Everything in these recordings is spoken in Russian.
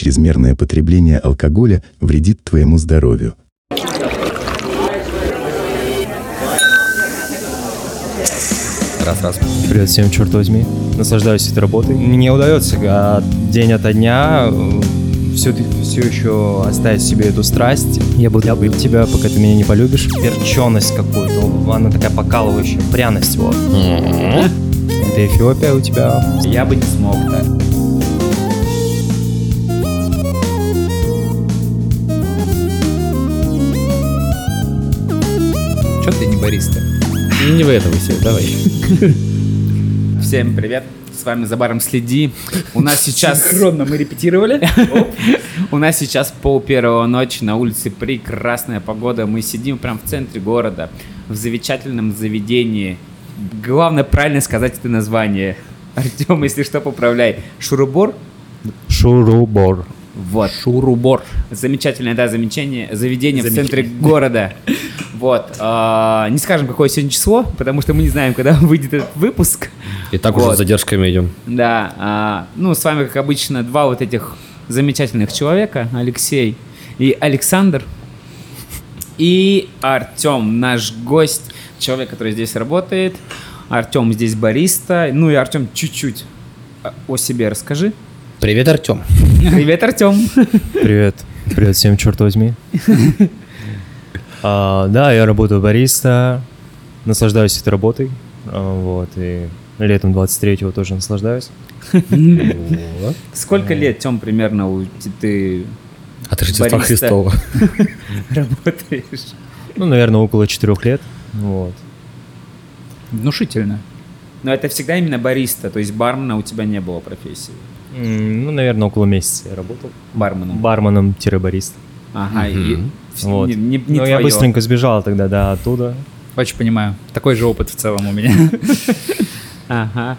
чрезмерное потребление алкоголя вредит твоему здоровью. Раз, раз. Привет всем, черт возьми. Наслаждаюсь этой работой. Мне удается а, день ото дня все, все еще оставить себе эту страсть. Я буду любить тебя, пока ты меня не полюбишь. Перченость какую-то, она такая покалывающая, пряность вот. Это Эфиопия у тебя. Я бы не смог, да. Бариста? Не в этом все, давай. Всем привет. С вами за баром следи. У нас сейчас... Синхронно мы репетировали. У нас сейчас пол первого ночи, на улице прекрасная погода. Мы сидим прям в центре города, в замечательном заведении. Главное правильно сказать это название. Артем, если что, поправляй. Шурубор? Шурубор. Вот. Шурубор. Замечательное, да, замечание, заведение в центре города. Вот. А, не скажем, какое сегодня число, потому что мы не знаем, когда выйдет этот выпуск. И так уже Вот. с задержками идем. Да. а, ну, с вами, как обычно, два вот этих замечательных человека. Алексей и Александр. И Артем, наш гость, человек, который здесь работает. Артем здесь бариста. Ну и Артем, чуть-чуть о себе расскажи. Привет, Артем. Привет, Артем. Привет. Привет всем, черт возьми. А, да, я работаю бариста, наслаждаюсь этой работой. А, вот, и летом 23-го тоже наслаждаюсь. Сколько лет, Тем, примерно у- ты От Рождества Бариста. Христова. работаешь? Ну, наверное, около четырех лет. Вот. Внушительно. Но это всегда именно бариста, то есть бармена у тебя не было профессии. Ну, наверное, около месяца я работал. Барменом. Барменом-барист. Ага, и Мгм. вс- Вот. не, не- не Но я твоё. быстренько сбежал тогда, да, оттуда. Очень понимаю. Такой же опыт в целом у меня. Ага.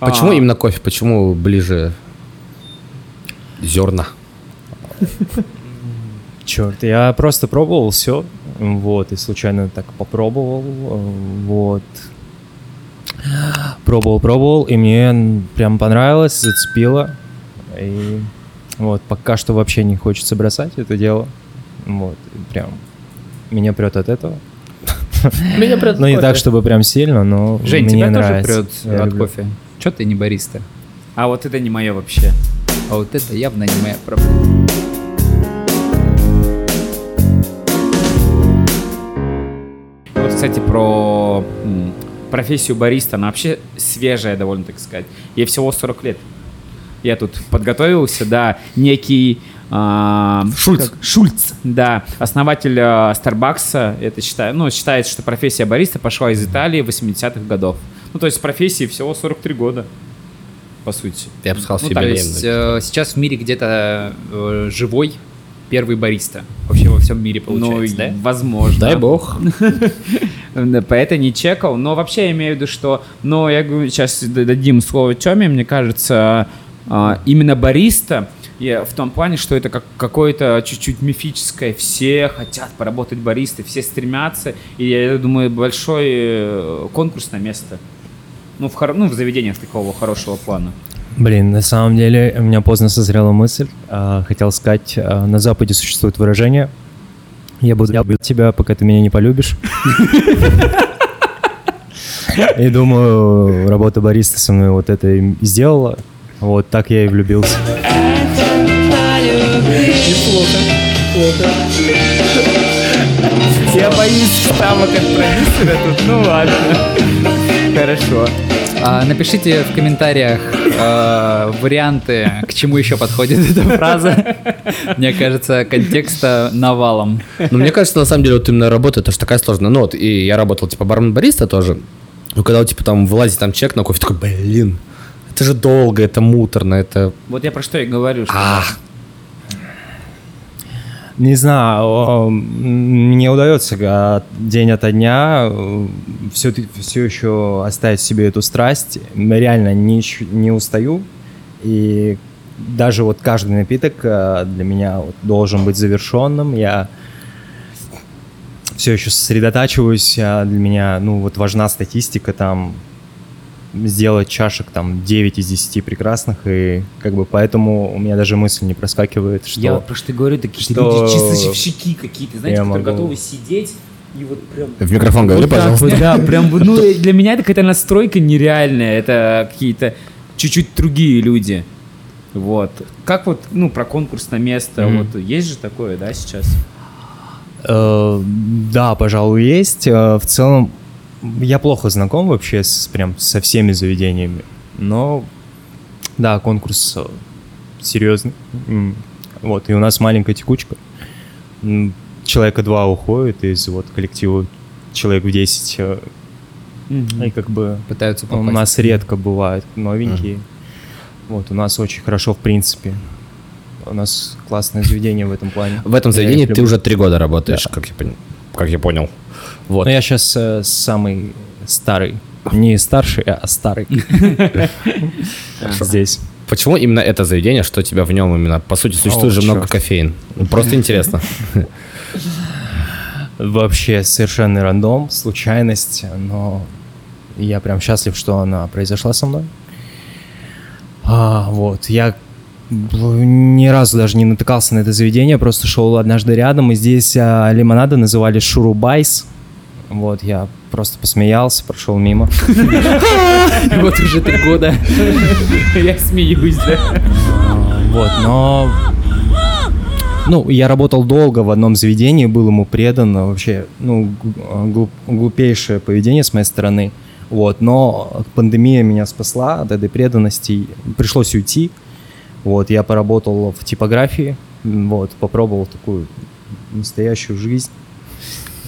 Почему А, именно кофе? Почему ближе зерна? Черт, я просто пробовал все, вот, и случайно так попробовал, вот. Пробовал, пробовал, и мне прям понравилось, зацепило. И вот, пока что вообще не хочется бросать это дело. Вот, прям меня прет от этого. Меня прет Ну, не так, чтобы прям сильно, но Жень, тебя тоже прет Я от кофе. Че ты не бариста? А вот это не мое вообще. А вот это явно не моя проблема. Вот, кстати, про профессию бариста, она вообще свежая довольно, так сказать. Ей всего 40 лет. Я тут подготовился, да, некий... а, Шульц. как- Шульц, да, основатель а, Старбакса, это считаю, ну, считается, что профессия бариста пошла из Италии 80-х годов. Ну, то есть профессии всего 43 года, по сути. Я бы сказал, Ну, то есть э, сейчас в мире где-то э, живой первый бариста. Вообще во всем мире получается, ну, да? возможно. Дай бог. Да, По это не чекал, но вообще я имею в виду, что, но я говорю, сейчас дадим слово Теме, мне кажется, именно бариста, в том плане, что это как какое-то чуть-чуть мифическое, все хотят поработать баристой, все стремятся, и я думаю, большой э, конкурс на место. Ну, в, хоро- ну, в заведениях такого хорошего плана. Блин, на самом деле у меня поздно созрела мысль. А, хотел сказать, а, на Западе существует выражение «Я буду любить тебя, пока ты меня не полюбишь». И думаю, работа бариста со мной вот это и сделала. Вот так я и влюбился. Я боюсь ставок от продюсера тут, ну ладно. Хорошо. А, напишите в комментариях э, варианты, к чему еще подходит эта фраза. Мне кажется, контекста навалом. Ну, мне кажется, на самом деле, вот именно работа, это же такая сложная. Ну, вот, и я работал, типа, бармен-бариста тоже. Ну, когда, типа, там вылазит там чек на кофе, такой, блин, это же долго, это муторно, это... Вот я про что и говорю, что А, Не знаю, мне удается а, день ото дня все, все еще оставить в себе эту страсть. Реально не, не устаю. И даже вот каждый напиток а, для меня вот должен быть завершенным. Я все еще сосредотачиваюсь. а Для меня, ну, вот важна статистика там сделать чашек там 9 из 10 прекрасных, и как бы поэтому у меня даже мысль не проскакивает, что... Я вот про что говорю, такие что- люди чистовщики какие-то, знаете, Я которые могу- готовы сидеть и вот прям... В микрофон говори, Вот пожалуйста. вот, да, прям, ну, для меня это какая-то настройка нереальная, это какие-то чуть-чуть другие люди. Вот. Как вот, ну, про конкурс на место, Мгм. вот, есть же такое, да, сейчас? Э, да, пожалуй, есть. Э, В целом, я плохо знаком вообще с, прям со всеми заведениями, но да, конкурс э, серьезный. Вот, и у нас маленькая текучка. Человека два уходит из вот коллектива человек в 10. э, И как бы Пытаются у попасть. нас редко бывают новенькие. Вот, у нас очень хорошо, в принципе. У нас классное заведение в этом плане. В этом заведении ты люблю. уже три года работаешь, как я пон- как я понял. Вот. Но я сейчас самый старый. Не старший, а старый. Здесь. Почему именно это заведение, что тебя в нем именно? По сути, существует О, же много кофеин. Ну, Просто интересно. Вообще совершенный рандом, случайность, но я прям счастлив, что она произошла со мной. А, вот, я ни разу даже не натыкался на это заведение, просто шел однажды рядом, и здесь а, лимонады называли шурубайс. Вот, я просто посмеялся, прошел мимо. Вот уже три года. Я смеюсь, да. Вот, но... Ну, я работал долго в одном заведении, был ему предан, а вообще, ну, глуп- глупейшее поведение с моей стороны. Вот, но пандемия меня спасла от этой преданности, пришлось уйти. Вот, я поработал в типографии, вот, попробовал такую настоящую жизнь.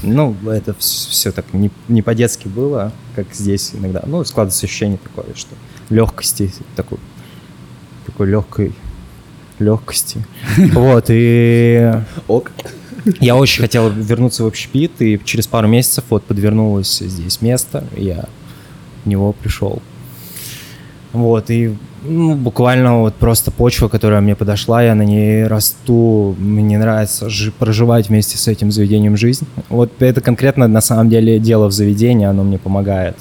Ну, это все так не, не по-детски было, как здесь иногда. Ну, складывается ощущение такое, что легкости, такой, такой легкой легкости. Вот, и Ок. я очень хотел вернуться в общепит, и через пару месяцев вот подвернулось здесь место, я в него пришел. Вот, и ну, буквально вот просто почва, которая мне подошла, я на ней расту, мне нравится жи- проживать вместе с этим заведением жизнь. Вот это конкретно на самом деле дело в заведении, оно мне помогает.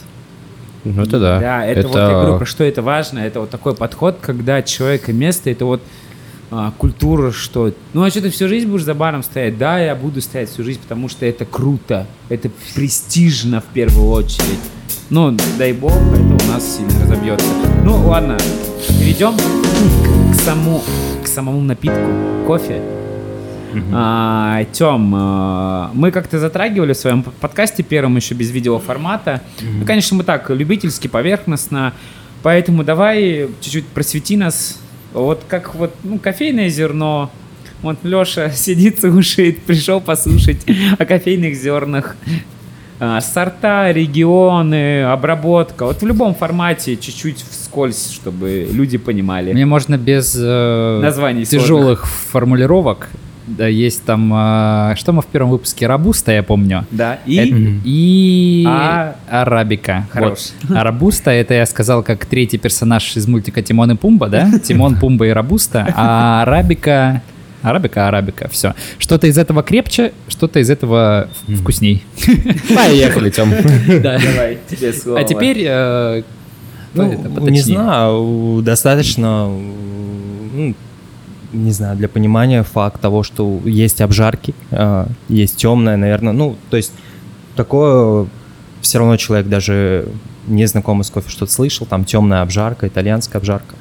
Ну это да. Да, это, вот я говорю, про что это важно. Это вот такой подход, когда человек и место, это вот а, культура, что... Ну, а что ты всю жизнь будешь за баром стоять? Да, я буду стоять всю жизнь, потому что это круто. Это престижно в первую очередь. Ну, дай бог, это у нас сильно разобьется. Ну, ладно, перейдем к, саму, к самому напитку. Кофе. А, Тем, а, мы как-то затрагивали в своем подкасте первом еще без видеоформата. Ну, конечно, мы так, любительски, поверхностно. Поэтому давай чуть-чуть просвети нас. Вот как вот, ну, кофейное зерно. Вот Леша сидит, слушает, пришел послушать о кофейных зернах. А, Сорта, регионы, обработка. Вот в любом формате чуть-чуть вскользь, чтобы люди понимали. Мне можно без э, Названий тяжелых формулировок. Да, есть там, э, что мы в первом выпуске, Рабуста, я помню. Да, и... Это- и А- Арабика. Хорош. Вот. А Рабуста это я сказал как третий персонаж из мультика Тимон и Пумба, да? Тимон, Пумба и Рабуста. А Арабика... Арабика, арабика, все. Что-то из этого крепче, что-то из этого вкусней. Поехали, Тем. Да. Давай, тебе слово. А теперь... э, Ну, не знаю, достаточно, ну, не знаю, для понимания факт того, что есть обжарки, а, есть темное, наверное, ну, то есть такое все равно человек даже не знакомый с кофе что-то слышал, там темная обжарка, итальянская обжарка.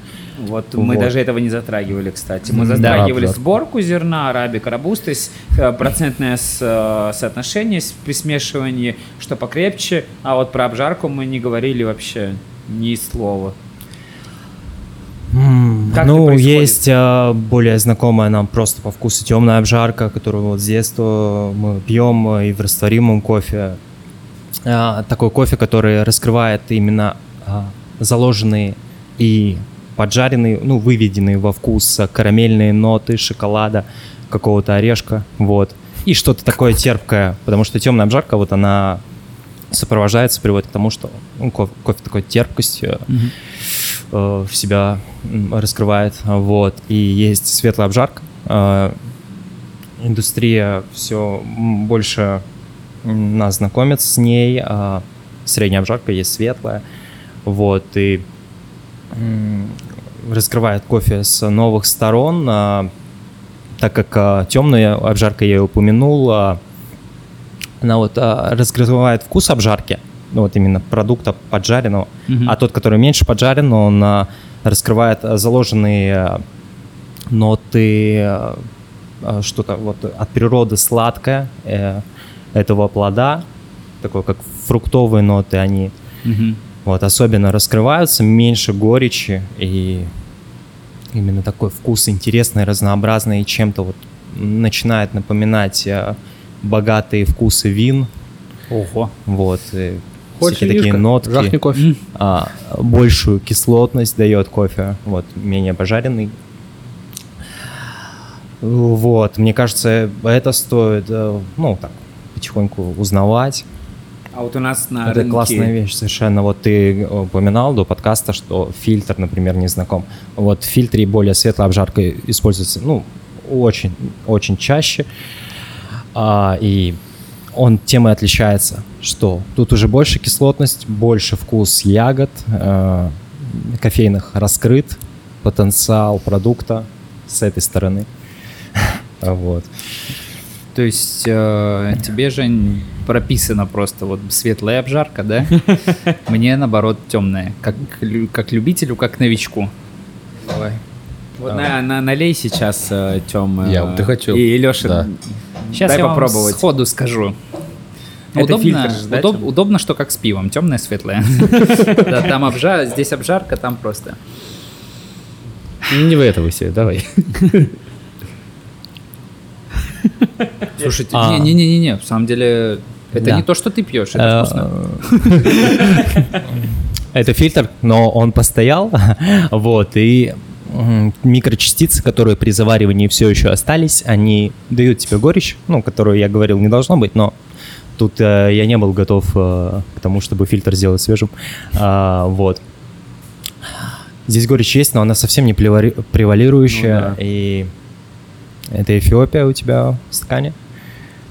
Вот, мы Вот. даже этого не затрагивали, кстати. Мы затрагивали да. сборку зерна, арабика, робуста, с- э, процентное э, соотношение при смешивании, что покрепче, а вот про обжарку мы не говорили вообще ни слова. Как ну, есть а, более знакомая нам просто по вкусу темная обжарка, которую вот с детства мы пьем а, и в растворимом кофе. А, такой кофе, который раскрывает именно а, заложенные и поджаренные, ну, выведенные во вкус а, карамельные ноты шоколада, какого-то орешка, вот. И что-то такое терпкое, потому что темная обжарка, вот она сопровождается, приводит к тому, что ну, кофе, кофе такой терпкостью э, в себя раскрывает, вот, и есть светлая обжарка. Э, Индустрия все больше нас знакомит с ней, а средняя обжарка есть светлая, Вот, и раскрывает кофе с новых сторон, а, так как темная обжарка я и упомянул, а, она вот а, раскрывает вкус обжарки, ну, вот именно продукта поджаренного, Мгм. а тот, который меньше поджарен, он а, раскрывает а, заложенные а, ноты, а, а, что-то вот от природы сладкое э, этого плода, такое как фруктовые ноты, они Мгм. Вот особенно раскрываются, меньше горечи и именно такой вкус интересный, разнообразный и чем-то вот начинает напоминать э, богатые вкусы вин, Ого. вот и Хочешь всякие такие винишко? нотки, Жахни кофе. а, большую кислотность дает кофе, вот менее пожаренный. Вот, мне кажется, это стоит, э, ну так потихоньку узнавать. А вот у нас на Это рынке- классная вещь совершенно. Вот ты упоминал до подкаста, что фильтр, например, не знаком. Вот в фильтре более светлая обжарка используется, ну, очень, очень чаще. А, и он тем и отличается, что тут уже больше кислотность, больше вкус ягод, э, кофейных раскрыт, потенциал продукта с этой стороны. Вот. То есть э, тебе же прописано просто вот светлая обжарка, да? Мне наоборот темная. Как, как любителю, как новичку. Давай. Вот на, на- налей сейчас, э, Тём. э, Я вот и хочу. И Леша, Да. Сейчас дай я вам попробовать. сходу скажу. Это удобно, фильтр же, да, удоб- удобно, что как с пивом, темная, светлая. Да, там обжар, здесь обжарка, там просто. Не вы этого себе, давай. Слушайте, А. не-не-не-не, в самом деле это Да. не то, что ты пьешь, это вкусно. Э, Это фильтр, но он постоял, вот, и микрочастицы, которые при заваривании все еще остались, они дают тебе горечь, ну, которую я говорил, не должно быть, но тут э, я не был готов э, к тому, чтобы фильтр сделать свежим, А, вот. Здесь горечь есть, но она совсем не превали- превалирующая, Ну да. и это Эфиопия у тебя в стакане.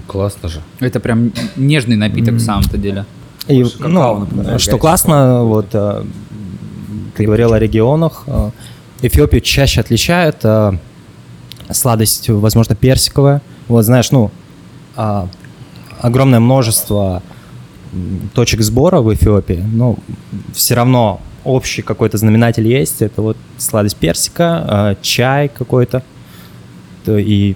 Классно же. Это прям нежный напиток в самом-то деле. И, Больше какао ну, напоминает, что классно, вот э, ты говорил о регионах. э, Эфиопию чаще отличает э, сладость, возможно, персиковая. Вот знаешь, ну, а, огромное множество точек сбора в Эфиопии, но все равно общий какой-то знаменатель есть. Это вот сладость персика, э, чай какой-то. То и,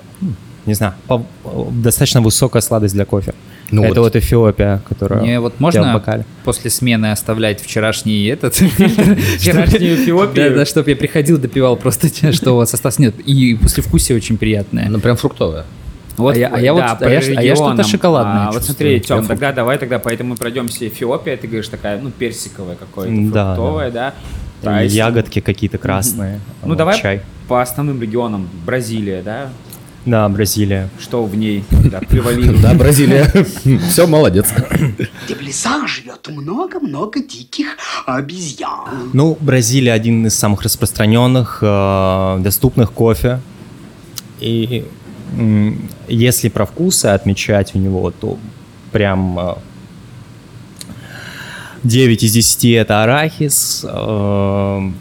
не знаю, по- достаточно высокая сладость для кофе. Ну это вот. вот Эфиопия, которая Мне вот можно после смены оставлять вчерашний этот? Вчерашнюю Эфиопию? Да, да, чтобы я приходил, допивал просто, что у вас осталось. Нет, и послевкусие очень приятное. Ну, прям фруктовая. А я- а я вот- а я а я что-то шоколадное А, Вот смотри, Тём, тогда давай тогда, поэтому мы пройдемся Эфиопия, ты говоришь такая, ну, персиковая какое-то, Да, фруктовая, да? Или Тайс. ягодки какие-то красные. Ну, вот, давай Чай. По основным регионам. Бразилия, да? Да, Бразилия. Что в ней да, превалирует? Да, Бразилия. Все, молодец. Где в лесах живет много-много диких обезьян. Ну, Бразилия один из самых распространенных, э, доступных кофе. И если про вкусы отмечать у него, то прям э, 9 из 10 это арахис, э,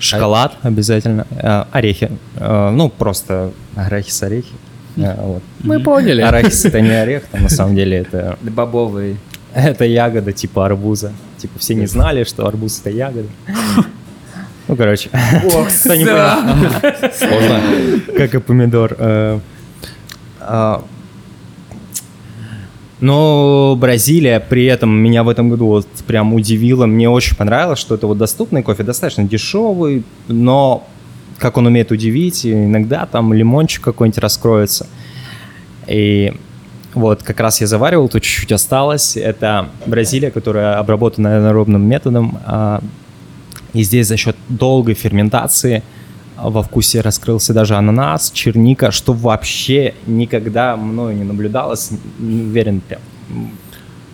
шоколад обязательно, э, орехи. Э, ну, просто арахис, орехи. Э, вот. Мы поняли. Арахис это не орех, там, на самом деле это Бобовые. Это ягода типа арбуза. Типа все не знали, что арбуз это ягода. Ну, короче. Понял, Сложно. Как и помидор. Но Бразилия при этом меня в этом году вот прям удивила. Мне очень понравилось, что это вот доступный кофе, достаточно дешевый, но как он умеет удивить, иногда там лимончик какой-нибудь раскроется. И вот как раз я заваривал, тут чуть-чуть осталось. Это Бразилия, которая обработана аэробным методом. а, И здесь за счет долгой ферментации во вкусе раскрылся даже ананас, черника, что вообще никогда мною не наблюдалось. Не уверен, прям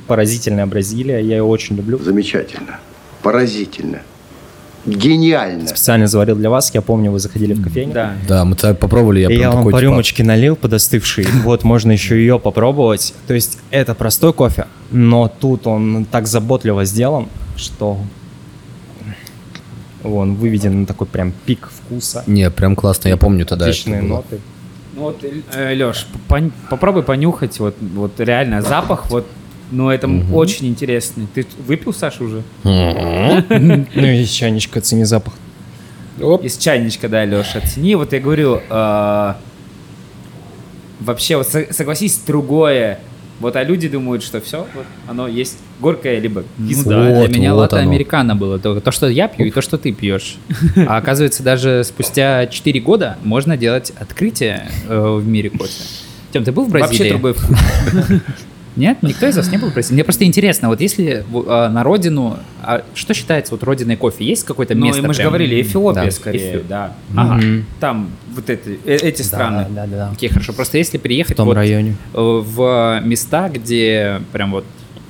поразительная Бразилия. Я ее очень люблю. Замечательно. Поразительно. Гениально. Специально заварил для вас. Я помню, вы заходили в кофейню. Да. Да, мы тогда попробовали, я И я прям вам такой, по типа, рюмочке налил подостывший. Вот, можно еще ее попробовать. То есть это простой кофе, но тут он так заботливо сделан, что Он выведен на такой прям пик вкуса. Не, прям классно, я помню тогда. Отличные ноты. Ну вот, Леш, попробуй понюхать, вот, вот реально запах, вот, ну это очень интересный. Ты выпил, Саша, уже? Ну и чайничка, оцени запах. Из чайничка, да, Леша, оцени. Вот я говорю, э, вообще, вот со- согласись, другое. Вот, а люди думают, что все, вот, оно есть горькое, либо Ну кислое. да, Вот, для меня вот оно. американо было. То, то, что я пью, и то, что ты пьешь. А оказывается, даже спустя 4 года можно делать открытие э, в мире кофе. Тем, ты был в Бразилии? Вообще другой вкус. Нет, никто из вас не был в Бразилии. Мне просто интересно, вот если а, на родину, а что считается вот родиной кофе? Есть какое-то Ну, место? и мы же прям? говорили, Эфиопия Да, скорее, Эфи- да. Ага. Там вот эти, э- эти страны. Да, да, да. Окей, хорошо. Просто если приехать В том вот, районе. э, в места, где прям вот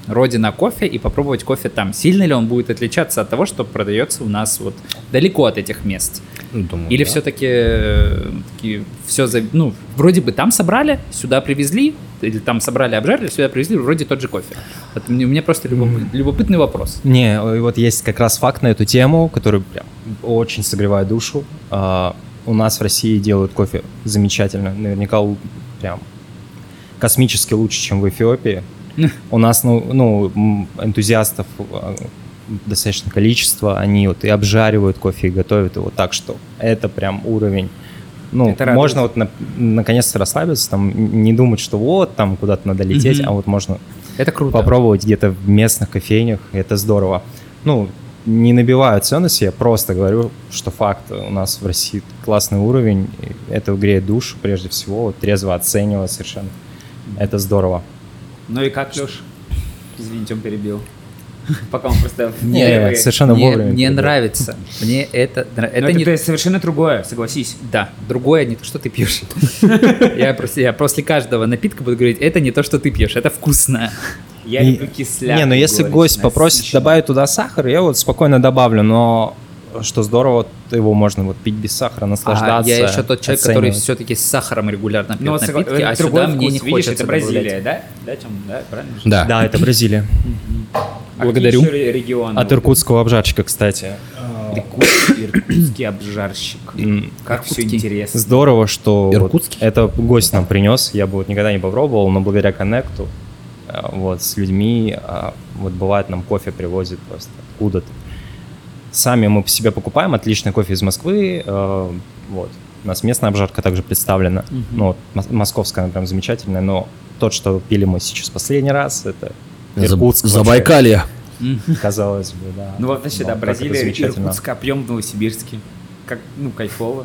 родина кофе и попробовать кофе там, сильно ли он будет отличаться от того, что продается у нас вот далеко от этих мест? Ну, думаю, Или да. все-таки все, ну, вроде бы там собрали, сюда привезли, или там собрали, обжарили, сюда привезли, вроде тот же кофе. Вот мне, у меня просто любопы- любопытный вопрос. Не, вот есть как раз факт на эту тему, который прям очень согревает душу. А, у нас в России делают кофе замечательно, наверняка прям космически лучше, чем в Эфиопии. У нас, ну, ну, энтузиастов а, достаточно количество, они вот и обжаривают кофе, и готовят его так, что это прям уровень. Ну, Это радует. можно вот на- наконец-то расслабиться, там, не думать, что вот, там куда-то надо лететь, Мгм. а вот можно Это круто. попробовать где-то в местных кофейнях, это здорово. Ну, не набиваю цены себе, просто говорю, что факт, у нас в России классный уровень, это греет душу прежде всего, вот трезво оценивать совершенно. Это здорово. Ну и как, Леш? Извините, он перебил. Пока он просто... Не, совершенно мне, вовремя. мне нравится. Мне это... Но Это не... это совершенно другое, согласись. Да, другое не то, что ты пьешь. Я после каждого напитка буду говорить, это не то, что ты пьешь, это вкусно. Я люблю кисляк. Не, ну если гость попросит добавить туда сахар, я вот спокойно добавлю, но что здорово, его можно вот пить без сахара, А наслаждаться. я еще тот человек, который оценивать. все-таки с сахаром регулярно пьет Ну, вот согла- напитки, а сюда мне не видишь, хочется это Бразилия, добавлять. да? Да, Тём, да, правильно? Да. Да, это Бразилия. А Благодарю. ре- регионы? От иркутского обжарщика, кстати. Иркутский, иркутский обжарщик. Как все интересно. Здорово, что вот это гость нам принес. Я бы вот никогда не попробовал, но благодаря коннекту э, вот с людьми а, вот бывает нам кофе привозят просто откуда-то. Сами мы по себе покупаем отличный кофе из Москвы. э, Вот. У нас местная обжарка также представлена. Ну, вот, мос- московская, она прям замечательная, но тот, что пили мы сейчас последний раз, это Иркутск. Забайкалье. Казалось бы, да. Ну вот вообще, да, Бразилия. Иркутск, пьем в Новосибирске. Как, ну, кайфово,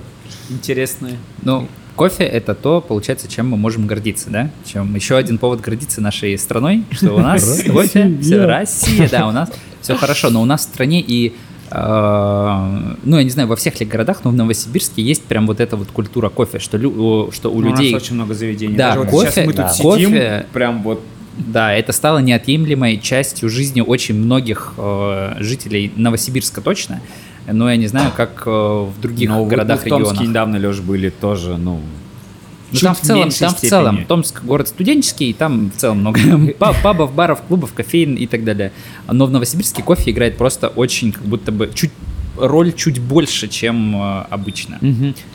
интересно. Ну, кофе это то, получается, чем мы можем гордиться, да? Чем еще один повод гордиться нашей страной, что у нас кофе, все, Россия, да, у нас все хорошо, но у нас в стране и ну, я не знаю, во всех ли городах, но в Новосибирске есть прям вот эта вот культура кофе, что, лю- что у Ну, людей... У нас очень много заведений. Да, Даже вот кофе, сейчас мы да. тут сидим, Кофе. прям вот Да, это стало неотъемлемой частью жизни очень многих э, жителей Новосибирска точно, но я не знаю, как э, в других Но вы- городах, мы в Томске регионах. недавно, Леш, были тоже, ну... Ну, чуть там в целом, там в целом, Томск город студенческий, и там в целом много па- пабов, баров, клубов, кофеин и так далее. Но в Новосибирске кофе играет просто очень, как будто бы, чуть роль чуть больше, чем э, обычно.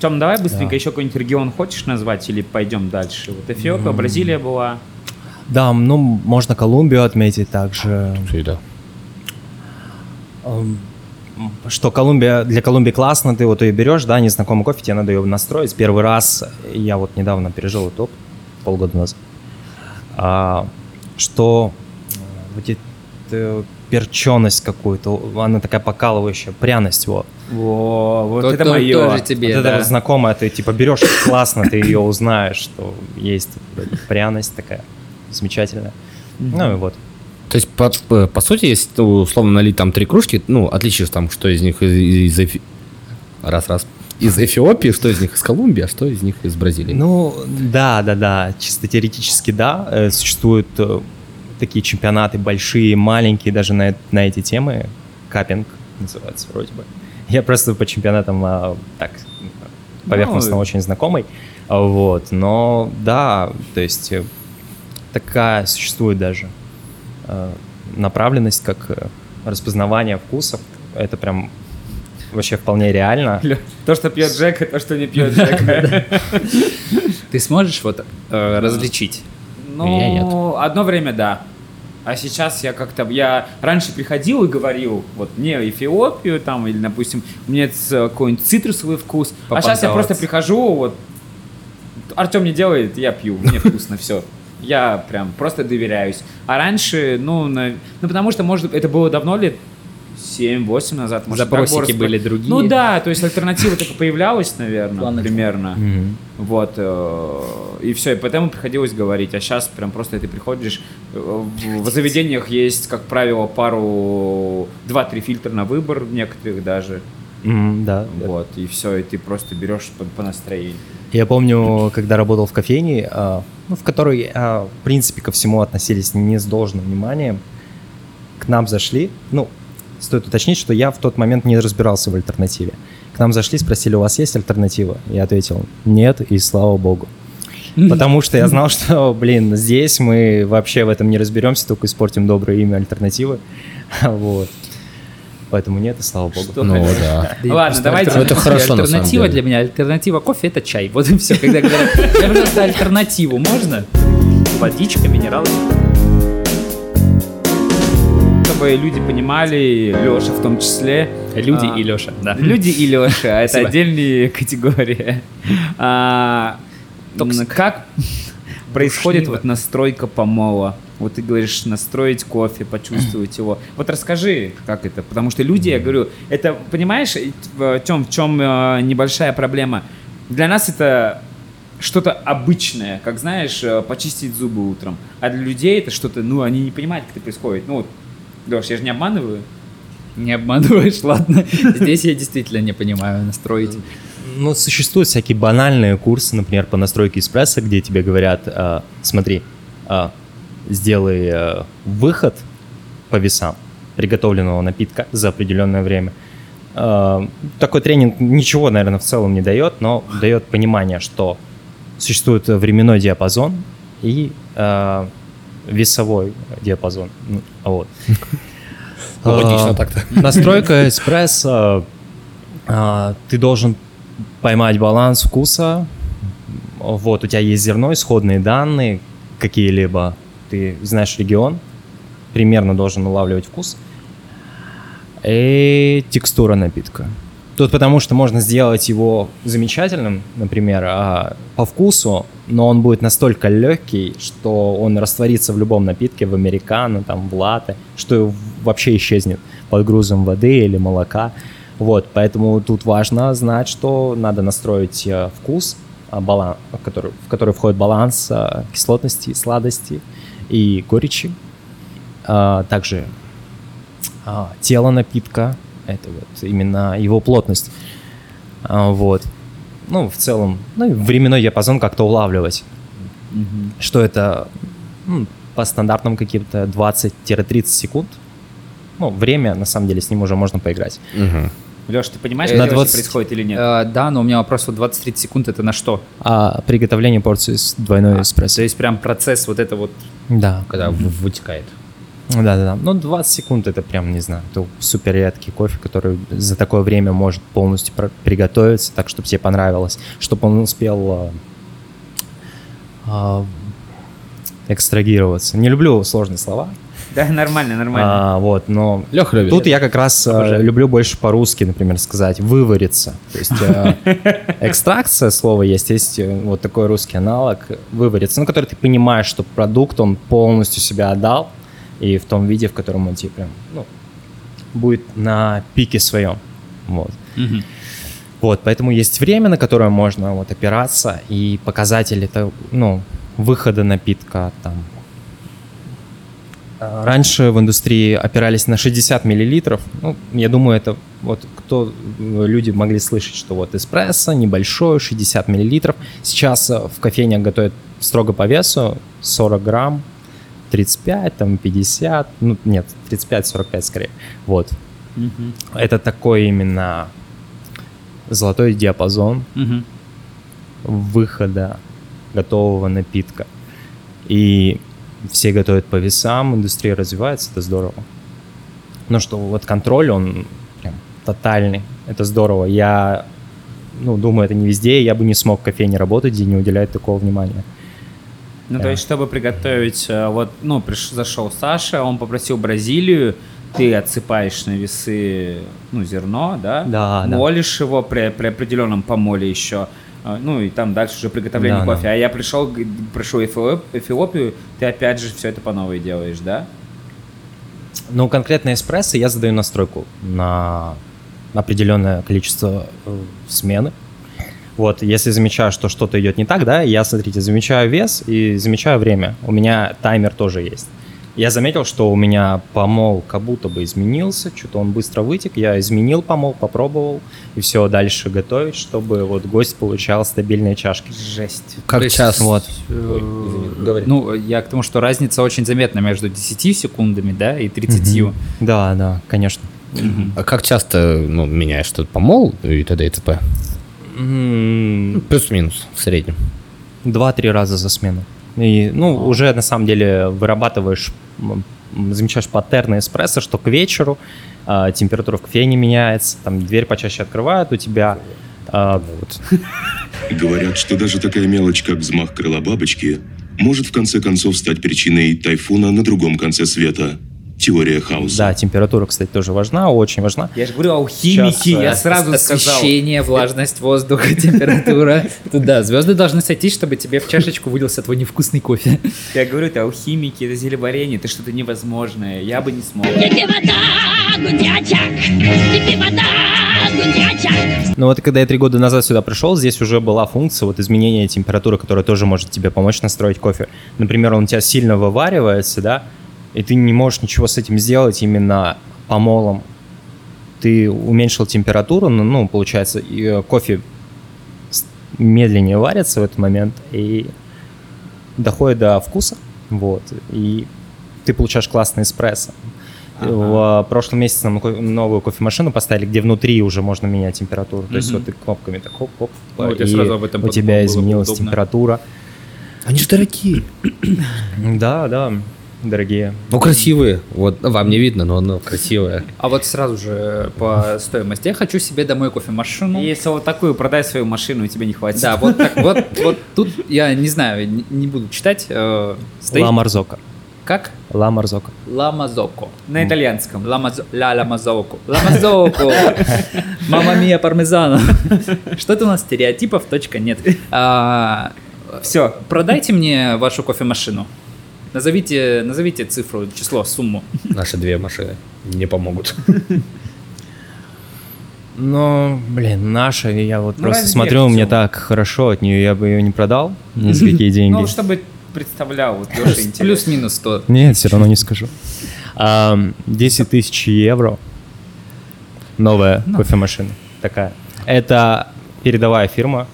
Тем, давай быстренько еще какой-нибудь регион хочешь назвать или пойдем дальше? Вот Эфиопия, Бразилия была. Да, ну, можно Колумбию отметить также. Да. Эм, Что Колумбия, для Колумбии классно, ты вот ее берешь, да, незнакомый кофе, тебе надо ее настроить. Первый раз, я вот недавно пережил этот опыт, полгода назад, а, что вот эта перченость какую-то, она такая покалывающая, пряность, вот. Во, вот То- это то- мое. тоже тебе, вот да. это вот знакомое, ты типа берешь, классно, ты ее узнаешь, что есть пряность такая замечательная. Ну и вот. То есть, по, по- по сути, если условно налить там три кружки, ну, отличишь там, что из них из, из Эфи- Раз-раз. Из Эфиопии, что из них из Колумбии, а что из них из Бразилии. Ну, да, да, да, чисто теоретически, да, э, существуют э, такие чемпионаты большие, маленькие, даже на, э- на эти темы, капинг называется вроде бы. Я просто по чемпионатам а, так поверхностно Ну, очень знакомый, вот, но да, то есть э, такая существует даже э, направленность, как э, распознавание вкусов, это прям вообще вполне реально. То, что пьет Джек, и то, что не пьет Джек. Ты сможешь вот э, различить? Я нет. Ну, одно время да. А сейчас я как-то, я раньше приходил и говорил, вот мне Эфиопию там, или, допустим, мне ц- какой-нибудь цитрусовый вкус. А сейчас я просто прихожу, вот, Артем не делает, я пью, мне вкусно, все. Я прям просто доверяюсь. А раньше, ну, на- ну потому что, может, это было давно лет 7-8 назад. может, Запросики были другие. Ну да, то есть альтернатива только появлялась, наверное, Планы. примерно. Мгм. Вот, э, и все, и поэтому приходилось говорить. А сейчас прям просто ты приходишь, э, в, в заведениях есть, как правило, пару, два-три фильтра на выбор, некоторых даже. Да. да. Вот, и все, и ты просто берешь по, по настроению. Я помню, когда работал в кофейне, а, ну, в которой, а, в принципе, ко всему относились не с должным вниманием, к нам зашли, ну, стоит уточнить, что я в тот момент не разбирался в альтернативе. К нам зашли, спросили, у вас есть альтернатива? Я ответил, нет, и слава богу. Потому что я знал, что, блин, здесь мы вообще в этом не разберемся, только испортим доброе имя альтернативы. Вот. Поэтому нет, и слава богу. Что Ну да. Ладно, давайте. Это хорошо, Альтернатива для меня, альтернатива кофе это чай. Вот и все. Когда говорят, я просто альтернативу можно? Водичка, минералы. Чтобы люди понимали, Леша в том числе. Люди а, и Леша, да. Люди и Леша, это отдельные категории. А, Как происходит вот настройка помола? Вот ты говоришь, настроить кофе, почувствовать его. Вот расскажи, как это, потому что люди, я говорю, это, понимаешь, Тем, в чем э, небольшая проблема? Для нас это что-то обычное, как знаешь, э, почистить зубы утром. А для людей это что-то, ну, они не понимают, как это происходит. Ну, вот, Леш, я же не обманываю. Не обманываешь, ладно. Здесь я действительно не понимаю настроить. Ну, существуют всякие банальные курсы, например, по настройке эспрессо, где тебе говорят, а, смотри, сделай а, выход по весам приготовленного напитка за определенное время. А, Такой тренинг ничего, наверное, в целом не дает, но дает понимание, что существует временной диапазон и а, весовой диапазон. Ну, Вот. Логично А, так-то. Настройка эспрессо. а, Ты должен поймать баланс вкуса. Вот, у тебя есть зерно, исходные данные какие-либо. Ты знаешь регион, примерно должен улавливать вкус. И текстура напитка. Тут потому что можно сделать его замечательным, например, а, по вкусу, но он будет настолько легкий, что он растворится в любом напитке, в американо, там, в латте, что вообще исчезнет под грузом воды или молока. Вот, поэтому тут важно знать, что надо настроить э, вкус, а, баланс, который, в который входит баланс а, кислотности, сладости и горечи. А, Также а, тело напитка, это вот именно его плотность. А, Вот. Ну, в целом, ну и временной диапазон как-то улавливать. Что это м, по стандартным каким-то 20-30 секунд. Ну, время, на самом деле, с ним уже можно поиграть. Мгм. Леш, ты понимаешь, Э, что на это вообще 20 происходит или нет? Э, Да, но у меня вопрос, вот 20-30 секунд это на что? А приготовление порции с двойной эспрессо. То есть прям процесс вот это вот, Да. Когда вытекает. Да-да-да. Ну, 20 секунд это прям, не знаю, это супер редкий кофе, который за такое время может полностью приготовиться, так, чтобы тебе понравилось, чтобы он успел а, а, экстрагироваться. Не люблю сложные слова, Да, нормально, нормально. а, вот, но Леха любит. тут я как раз а, люблю больше по-русски, например, сказать «вывариться». То есть а, экстракция слова есть, есть э, вот такой русский аналог «вывариться», ну, который ты понимаешь, что продукт, он полностью себя отдал, и в том виде, в котором он тебе прям, ну, будет на пике своем. Вот. Вот, поэтому есть время, на которое можно вот опираться, и показатель это, ну, выхода напитка там. Раньше в индустрии опирались на 60 миллилитров. Ну, я думаю, это вот кто э, люди могли слышать, что вот эспрессо небольшой, 60 миллилитров. Сейчас э, в кофейнях готовят строго по весу 40 грамм, 35, там 50, ну нет, 35-45 скорее. Вот. Это такой именно золотой диапазон Мгм. выхода готового напитка. И все готовят по весам, индустрия развивается, это здорово. Но что вот контроль, он прям тотальный. Это здорово. Я, ну, думаю, это не везде. Я бы не смог в кофейне работать, где не уделяют такого внимания. Ну, то Да. есть, чтобы приготовить, э, вот, ну, приш- зашел Саша, он попросил Бразилию, ты отсыпаешь на весы, ну, зерно, да? Да, да. Молишь его при, при определенном помоле еще, ну, и там дальше уже приготовление Да, да. кофе. А я пришел, прошу Эфиоп- Эфиопию, ты опять же все это по новой делаешь, да? Ну, конкретно эспрессо я задаю настройку на определенное количество э, смены. Вот, если замечаю, что что-то идет не так, да, я, смотрите, замечаю вес и замечаю время. У меня таймер тоже есть. Я заметил, что у меня помол как будто бы изменился, что-то он быстро вытек. Я изменил помол, попробовал, и все, дальше готовить, чтобы вот гость получал стабильные чашки. Жесть. Как То вот. Ой, извини, говори. Ну, я к тому, что разница очень заметна между 10 секундами, да, и 30. Мгм. Да, да, конечно. А как часто ну, меняешь тут помол и т.д. и т.п.? Плюс-минус в среднем. Два-три раза за смену. И, ну, уже на самом деле вырабатываешь, замечаешь паттерны эспрессо, что к вечеру а, температура в кофейне меняется, там дверь почаще открывают у тебя. а, Говорят, что даже такая мелочь, как взмах крыла бабочки, может в конце концов стать причиной тайфуна на другом конце света. Теория хаоса. да, температура, кстати, тоже важна, очень важна. Я же говорю, алхимики, Сейчас, э, я сразу сказал. Освещение, влажность воздуха, температура. Тут да, звезды должны сойтись, чтобы тебе в чашечку вылился твой невкусный кофе. Я говорю, это алхимики, это зелебарение, это что-то невозможное. Я бы не смог. Но вот когда я три года назад сюда пришел, здесь уже была функция вот изменения температуры, которая тоже может тебе помочь настроить кофе. Например, он у тебя сильно вываривается, да, и ты не можешь ничего с этим сделать именно помолом. Ты уменьшил температуру, ну, ну, получается, и э, кофе медленнее варится в этот момент и доходит до вкуса, вот, и ты получаешь классный эспрессо. В э, прошлом месяце нам новую кофемашину поставили, где внутри уже можно менять температуру. То есть вот ты кнопками так хоп-хоп, Ну, вот я и сразу об этом у тебя изменилась удобно. температура. Они же дорогие. Да, да, дорогие. Ну, красивые. Вот вам не видно, но оно красивое. А вот сразу же по стоимости. Я хочу себе домой кофемашину. Если вот такую продай свою машину, и тебе не хватит. Да, вот так, вот, вот тут я не знаю, не, не буду читать. э, Ла Марзока. Как? Ла. Ламазоко. На итальянском. Ламазо... Ла ламазоко. Ламазоко. Мама мия пармезана. Что-то у нас стереотипов, точка нет. А, Все. Продайте мне вашу кофемашину. Назовите, назовите цифру, число, сумму. Наши две машины не помогут. Ну, блин, наша, я вот Ну, просто смотрю, мне так хорошо от нее, я бы ее не продал ни за какие деньги. Ну, чтобы представлял, вот Леша. Плюс-минус 100. Нет, все равно не скажу. Ам, 10 тысяч евро. Новая Ну. кофемашина такая. Это передовая фирма.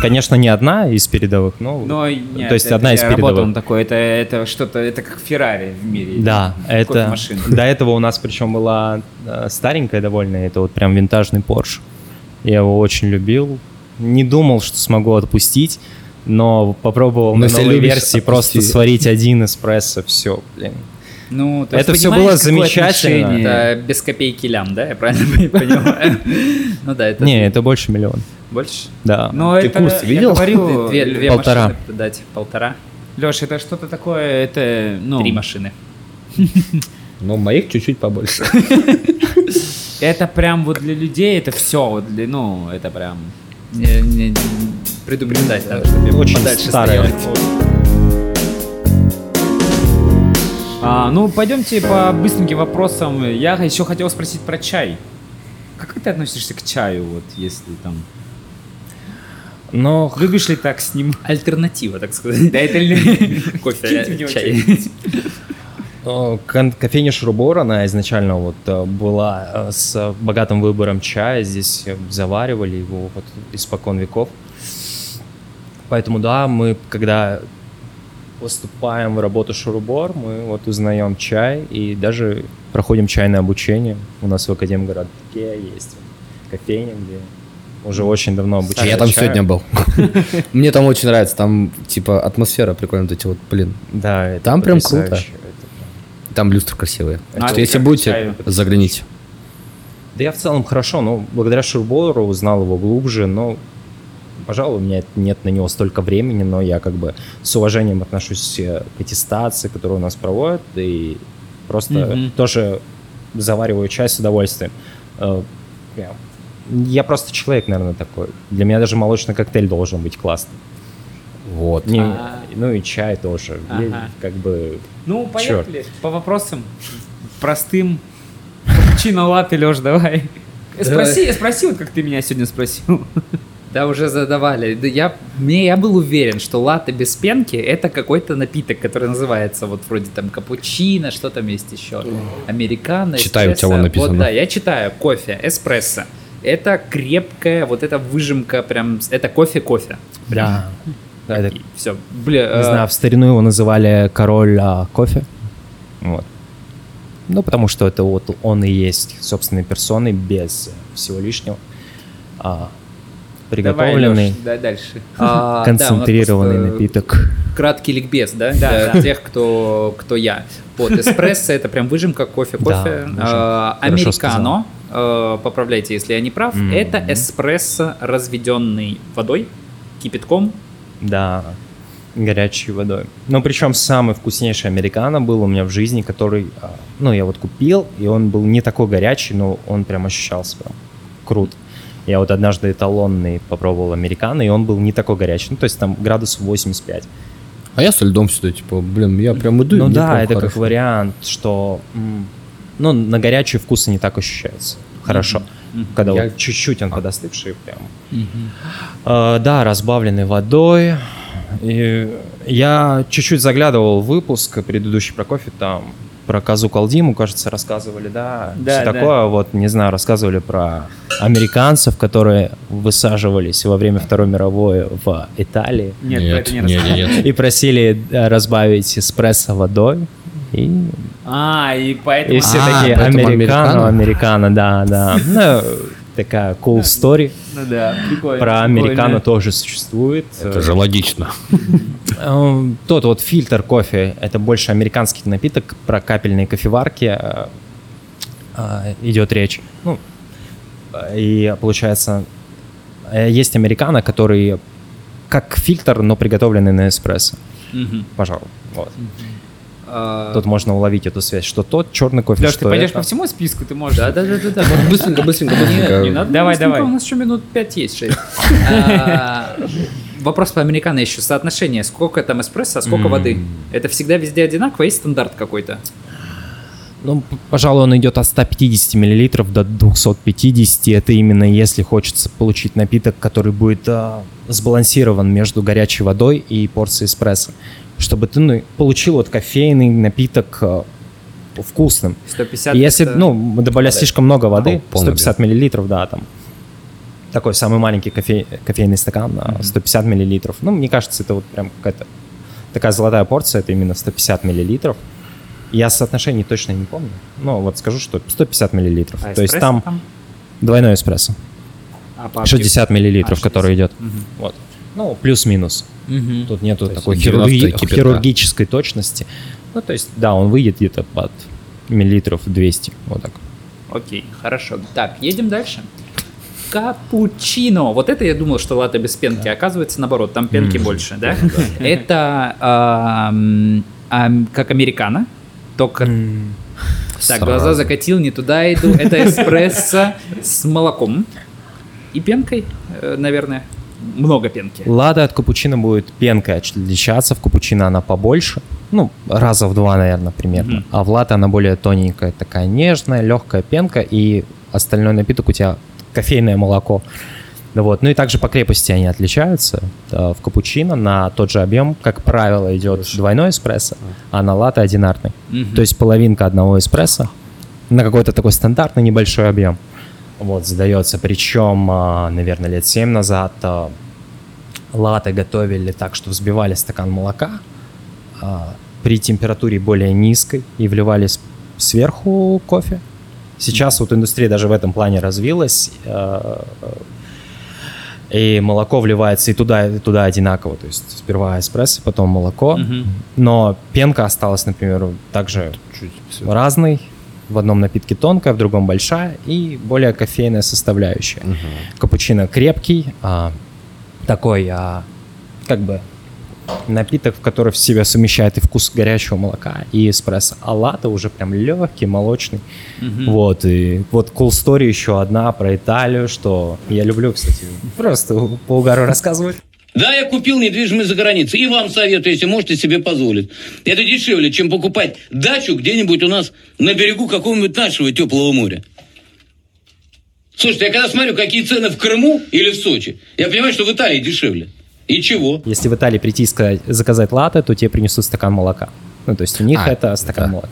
Конечно, не одна из передовых, но... Но нет, То есть это одна из работал передовых. такой, это, это что-то, это как Феррари в мире. Да, это... Кофемашина. До этого у нас причем была э, старенькая довольно, это вот прям винтажный Porsche. Я его очень любил. Не думал, что смогу отпустить, но попробовал Но на новой версии просто отпусти. сварить один эспрессо, все, блин. Ну, то Это понимаешь, было замечательно. Это без копейки лям, да? Я правильно понимаю? Ну да, это Не, это больше миллиона. Больше. Да. Но Ты это, курс я видел? говорю, Две, две полтора. машины продать. Полтора. Леш, это что-то такое, это, ну, Три машины. Но моих чуть-чуть побольше. это прям вот для людей, это все, вот для, ну, это прям... Не- не- не- предупреждать надо, чтобы я Очень подальше старая. стоял. А, ну, пойдемте по быстреньким вопросам. Я еще хотел спросить про чай. Как ты относишься к чаю, вот, если там... Но Любишь ли так с ним? Альтернатива, так сказать. Да это ли... Кофе, него чай. э, кофейня Шрубор, она изначально вот э, была э, с богатым выбором чая. Здесь э, заваривали его вот испокон веков. Поэтому да, мы когда поступаем в работу Шурубор, мы вот узнаем чай и даже проходим чайное обучение. У нас в Академгородке есть кофейня, где уже очень давно обучают Я там чаю. сегодня был. Мне там очень нравится. Там, типа, атмосфера прикольная. Вот эти вот, блин. Да, это Там прям круто. Там люстры красивые. А если будете, загляните. Да я в целом хорошо, но благодаря Шурбору узнал его глубже, но, пожалуй, у меня нет на него столько времени, но я как бы с уважением отношусь э, к аттестации, которую у нас проводят, и просто Мгм. тоже завариваю чай с удовольствием. Э, Я, просто человек, наверное, такой. Для меня даже молочный коктейль должен быть классный. Вот. Не- А. ну и чай тоже. Я как бы... Ну, поехали. По вопросам простым. Капучино, латте, Леш, давай. Спроси, спроси, вот как ты меня сегодня спросил. Да, уже задавали. Да я, мне, я был уверен, что латте без пенки это какой-то напиток, который называется вот вроде там капучино, что там есть еще? Американо, Читаю, у тебя вон написано. Вот, да, я читаю. Кофе, эспрессо. Это крепкая, вот эта выжимка прям, это кофе-кофе. Да. Да, это Все. Бля, Не э, знаю, в старину его называли король а, кофе. Вот. Ну, потому что это вот он и есть собственной персоной, без всего лишнего. А, приготовленный, Давай, Лёш, да, дальше. а, да, концентрированный просто напиток. Краткий ликбез, да? Да, Для тех, кто, кто я. Вот, эспрессо это прям выжимка кофе. Да, Кофе. выжимка. А, Американо, э, поправляйте, если я не прав, Мгм. это эспрессо, разведенный водой, кипятком. Да, горячей водой. Но причем самый вкуснейший американо был у меня в жизни, который, а, ну, я вот купил, и он был не такой горячий, но он прям ощущался прям круто. Я вот однажды эталонный попробовал американо, и он был не такой горячий. Ну, то есть там градусов 85. А я со льдом сюда, типа, блин, я прям иду. и ну да, это как хорошо. вариант, что ну, на горячий вкусы не так ощущается. Хорошо. Когда Я- вот чуть-чуть он подостывший прям. А, да, разбавленный водой. И я чуть-чуть заглядывал в выпуск предыдущий про кофе, там про Казу Калдиму, кажется, рассказывали, да, Да, все да. такое. Вот, не знаю, рассказывали про американцев, которые высаживались во время Второй мировой в Италии Нет, про это не нет, нет, нет. и просили э, разбавить эспрессо водой. И, А, и поэтому... и все А, такие американо, американо? да, да. Ну, такая cool story. Ну да, прикольно. Про американо тоже существует. Это же логично. Э, Тот вот фильтр кофе, это больше американский напиток, про капельные кофеварки э, э, идет речь. Ну, и получается, э, есть американо, который как фильтр, но приготовленный на эспрессо. Пожалуй. Вот. А, Тут можно уловить эту связь, что тот черный кофе, Леш, что ты пойдешь это. по всему списку, ты можешь... Да, да, да, да, да. Быстренько, быстренько, Не, быстренько. не надо. Давай, давай. У нас еще минут 5 есть, 6. Вопрос по американо еще. Соотношение. Сколько там эспрессо, а сколько воды? Это всегда везде одинаково? Есть стандарт какой-то? Ну, пожалуй, он идет от 150 миллилитров до 250. Это именно если хочется получить напиток, который будет а, сбалансирован между горячей водой и порцией эспрессо. Чтобы ты ну, получил вот кофейный напиток а, вкусным. 150 И если, это- ну, добавлять слишком много воды, Пол- полный 150 миллилитров, да, там. Такой самый маленький кофе, кофейный стакан, а, 150 миллилитров. Ну, мне кажется, это вот прям какая-то такая золотая порция, это именно 150 миллилитров. Я соотношений точно не помню. Но вот скажу, что 150 миллилитров. А То есть эспрессо там, двойной эспрессо. А, по 60 миллилитров, А, который 60. идет. Вот. Ну, плюс-минус. Мгм. Тут нету То такой 90 хирурги- кипятка. хирургической точности. Ну, то есть, да, он выйдет где-то под миллилитров 200. Вот так. Окей, хорошо. Так, едем дальше. Капучино. Вот это я думал, что латте без пенки. Оказывается, наоборот, там пенки больше, да? Это как американо, только... Так, глаза закатил, не туда иду. Это эспрессо с молоком и пенкой, э, наверное. Много пенки. Лада от капучино будет пенкой отличаться. В капучино она побольше. Ну, раза в два, наверное, примерно. Мгм. А в латте она более тоненькая, такая нежная, легкая пенка. И остальной напиток у тебя кофейное молоко. Вот. Ну и также по крепости они отличаются. Э, В капучино на тот же объем, как правило, идет двойной эспрессо, а на латте одинарный. Мгм. То есть половинка одного эспрессо на какой-то такой стандартный небольшой объем. Вот, задается. Причем, а, наверное, лет 7 назад а, латы готовили так, что взбивали стакан молока а, при температуре более низкой и вливали сверху кофе. Сейчас вот индустрия даже в этом плане развилась. И молоко вливается и туда, и туда одинаково. То есть сперва эспрессо, потом молоко. Мгм. Но пенка осталась, например, также разной. В одном напитке тонкая, в другом большая и более кофейная составляющая. Капучино крепкий, а, такой, а, как бы напиток, в который в себя совмещает и вкус горячего молока, и эспрессо. А латте уже прям легкий, молочный. Вот, и вот cool story еще одна про Италию, что я люблю, кстати, просто по угару рассказывать. Да, я купил недвижимость за границей. И вам советую, если можете себе позволить. Это дешевле, чем покупать дачу где-нибудь у нас на берегу какого-нибудь нашего теплого моря. Слушайте, я когда смотрю, какие цены в Крыму или в Сочи, я понимаю, что в Италии дешевле. И чего? Если в Италии прийти и сказать, заказать латте, то тебе принесут стакан молока. Ну, то есть у них А, это стакан да. молока.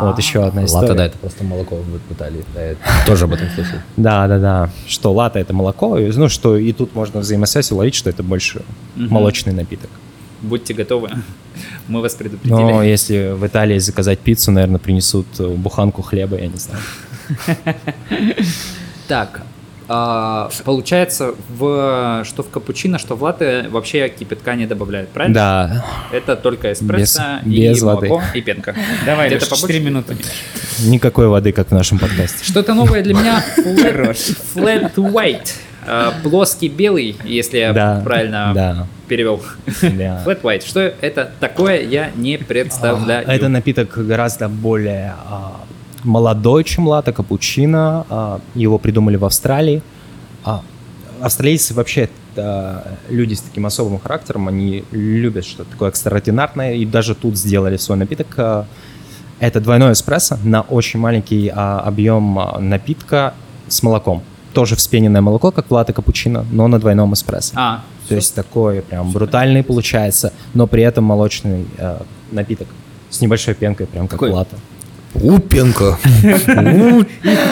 Вот еще одна история. Латте, да, это просто молоко в Италии. Да, я тоже об этом слышал. Да, да, да. Что латте это молоко, ну что и тут можно взаимосвязь уловить, что это больше молочный напиток. Будьте готовы. Мы вас предупредили. Но если в Италии заказать пиццу, наверное, принесут буханку хлеба, я не знаю. Так, а, получается, в, что в капучино, что в латте вообще кипятка не добавляют, правильно? Да, Это только эспрессо Без- и без воды. молоко и пенка. Давай, Где-то Леша, 4 побольше? минуты. никакой воды, как в нашем подкасте. Что-то новое для меня. Flat, flat white. А, Плоский белый, если я Да, правильно да. перевел. Да. Flat white. Что это такое, я не представляю. Это напиток гораздо более а, молодой, чем латте, капучино. А, его придумали в Австралии. А, австралийцы вообще это люди с таким особым характером, они любят что-то такое экстраординарное, и даже тут сделали свой напиток. А, Это двойной эспрессо на очень маленький а, объем а, напитка с молоком. Тоже вспененное молоко, как латте капучино, но на двойном эспрессо. А, То есть такой прям брутальный получается, но при этом молочный э, напиток с небольшой пенкой, прям как Какой? лата. Упенко.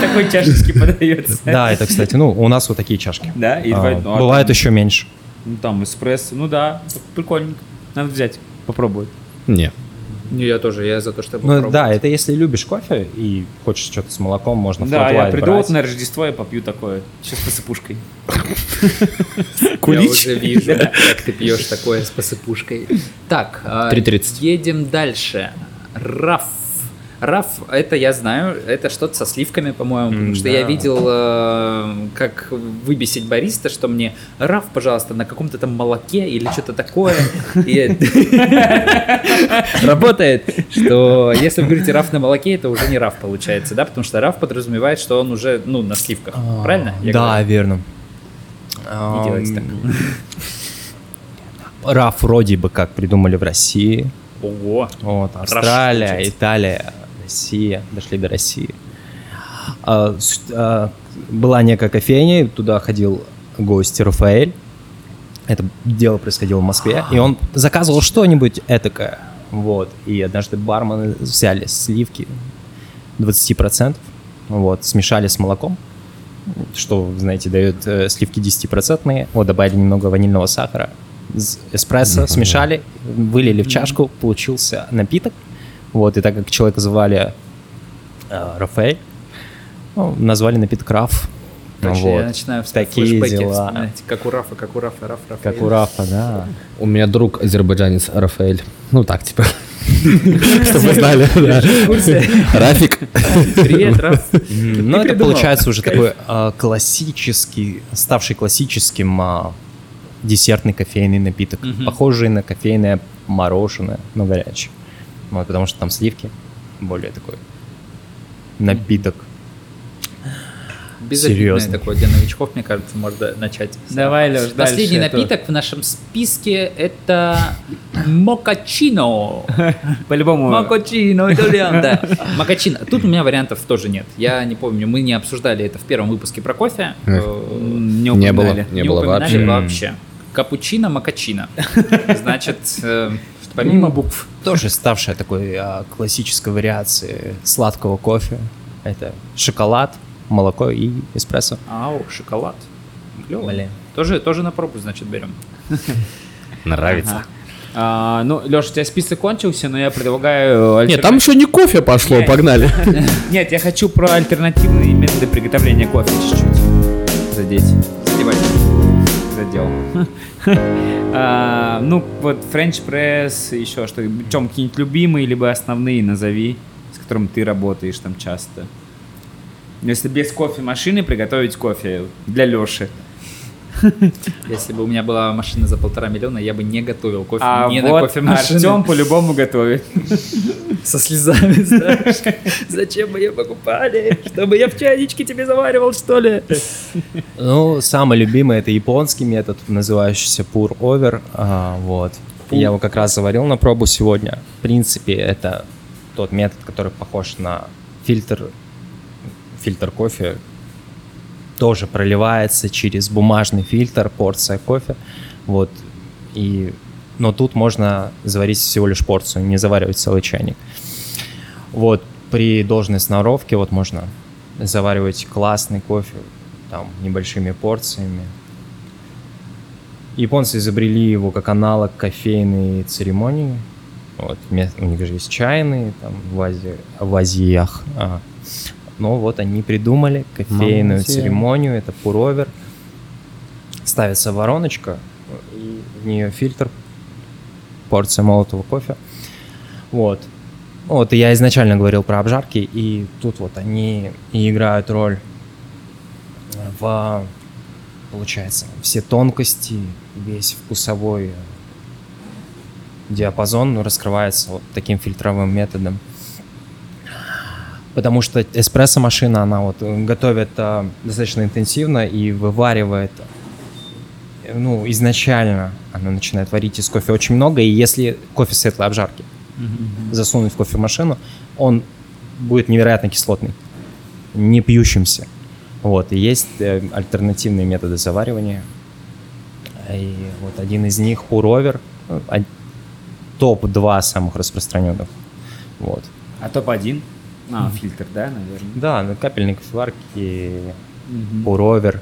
Такой чашечки подается. Да, это, кстати, ну, у нас вот такие чашки. Да, и А. Ну, а Бывает еще меньше. Ну, там эспрессо. Ну да, прикольненько. Надо взять, попробовать. Не. ну я тоже, я за то, чтобы Ну, попробовать. да, это если любишь кофе и хочешь что-то с молоком, можно Да, я приду брать. вот на Рождество и попью такое. Сейчас посыпушкой. Я уже вижу, как ты пьешь такое с посыпушкой. Так, а, 3:30. едем дальше. Раф. Раф, это я знаю, это что-то со сливками, по-моему, потому что я видел, э, как выбесить бариста, что мне Раф, пожалуйста, на каком-то там молоке или что-то такое. Работает, что если вы говорите Раф на молоке, это уже не Раф получается, да, потому что Раф подразумевает, что он уже, ну, на сливках, правильно? Я Да, верно. Не делайте так. Раф вроде бы как придумали в России. Ого. Вот, Австралия. Италия, Россия, дошли до России. А, а, была некая кофейня, туда ходил гость Рафаэль. Это дело происходило в Москве, и он заказывал что-нибудь этакое. Вот, и однажды бармены взяли сливки 20%, вот, смешали с молоком, что, знаете, дает э, сливки 10%, вот, добавили немного ванильного сахара, эспрессо смешали, вылили в чашку, получился напиток, вот, и так как человека звали э, Рафаэль, ну, назвали напиток Раф. Точно, Вот. я начинаю Такие дела. как у Рафа, как у Рафа, Раф, Раф. Как у Рафа, да. У меня друг азербайджанец Рафаэль. Ну так, типа. Чтобы знали. Рафик. Привет, Раф. Ну, это получается уже такой а, классический, ставший классическим а, десертный кофейный напиток, похожий на кофейное мороженое, но горячее. Вот, потому что там сливки, более такой напиток. Серьезно. такое для новичков, мне кажется, можно начать. Давай, Леш, Последний дальше. напиток в нашем списке это мокачино. По-любому. Мокачино, итальян, да. Мокачино. Тут у меня вариантов тоже нет. Я не помню, мы не обсуждали это в первом выпуске про кофе. Э, Не Не было. упоминали. Не было вообще. вообще. Капучино, мокачино. Значит, э, помимо букв. Тоже ставшая такой а, классической вариацией сладкого кофе. Это шоколад, молоко и эспрессо. Ау, шоколад. Клево. Блин. Тоже, тоже на пробу, значит, берем. Нравится. А, ну, Леш, у тебя список кончился, но я предлагаю... Нет, альтерна- там еще не кофе пошло, Нет. погнали. Нет, я хочу про альтернативные методы приготовления кофе чуть-чуть задеть. Задел. А, Ну, вот френч пресс, еще что Чем какие-нибудь любимые, либо основные назови, с котором ты работаешь там часто? Если без кофемашины приготовить кофе для Леши. Если бы у меня была машина за полтора миллиона, я бы не готовил кофе А не на вот кофемашине. Артем по-любому готовит. Со слезами, знаешь. Зачем мы ее покупали? Чтобы я в чайничке тебе заваривал, что ли? Ну, самый любимый это японский метод, называющийся pour over. а, вот. Я его как раз заварил на пробу сегодня. В принципе, это тот метод, который похож на фильтр, фильтр кофе. Тоже проливается через бумажный фильтр порция кофе. Вот. И, но тут можно заварить всего лишь порцию, не заваривать целый чайник. Вот при должной сноровке вот можно заваривать классный кофе там небольшими порциями. Японцы изобрели его как аналог кофейной церемонии. Вот, у них же есть чайные там в, Азии, в Азиях. а. Но вот они придумали кофейную Молодцы. церемонию, это пуровер. Ставится вороночка, и в нее фильтр, порция молотого кофе. Вот. Вот, я изначально говорил про обжарки, и тут вот они и играют роль в, получается, все тонкости, весь вкусовой э, диапазон ну, раскрывается вот таким фильтровым методом. Потому что эспрессо-машина, она вот э, готовит э, достаточно интенсивно и вываривает, э, ну, изначально она начинает варить из кофе очень много, и если кофе светлой обжарки засунуть в кофемашину, он будет невероятно кислотный, не пьющимся. Вот, и есть э, альтернативные методы заваривания. И вот один из них пуровер, ну, од- топ-2 самых распространенных. Вот. А топ-1? А, фильтр, да, наверное? Да, ну, капельные кофеварки, пуровер,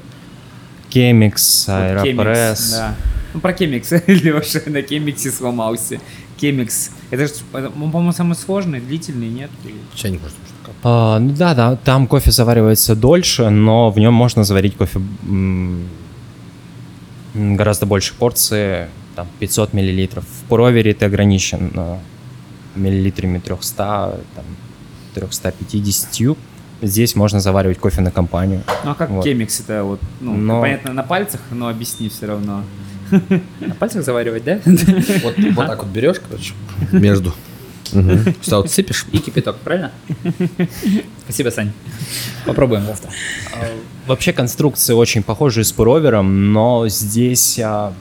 кемикс, аэропресс. Да. Ну, про Кемикс. Леша на Кемиксе сломался. Кемикс. Это же, по-моему, самый сложный, длительный, нет? Чайник может. А, ну да, да, там кофе заваривается дольше, но в нем можно заварить кофе гораздо больше порции, там 500 миллилитров. В пуровере ты ограничен миллилитрами 300, там, 350. Здесь можно заваривать кофе на компанию. Ну, а как Вот. Кемикс это вот, ну, Но- понятно, на пальцах, но объясни все равно. На пальцах заваривать, да? Вот, вот так вот берешь, короче, между. Сюда вот сыпешь. И кипяток, правильно? Спасибо, Сань. Попробуем завтра. Вообще конструкции очень похожи с пуровером, но здесь а,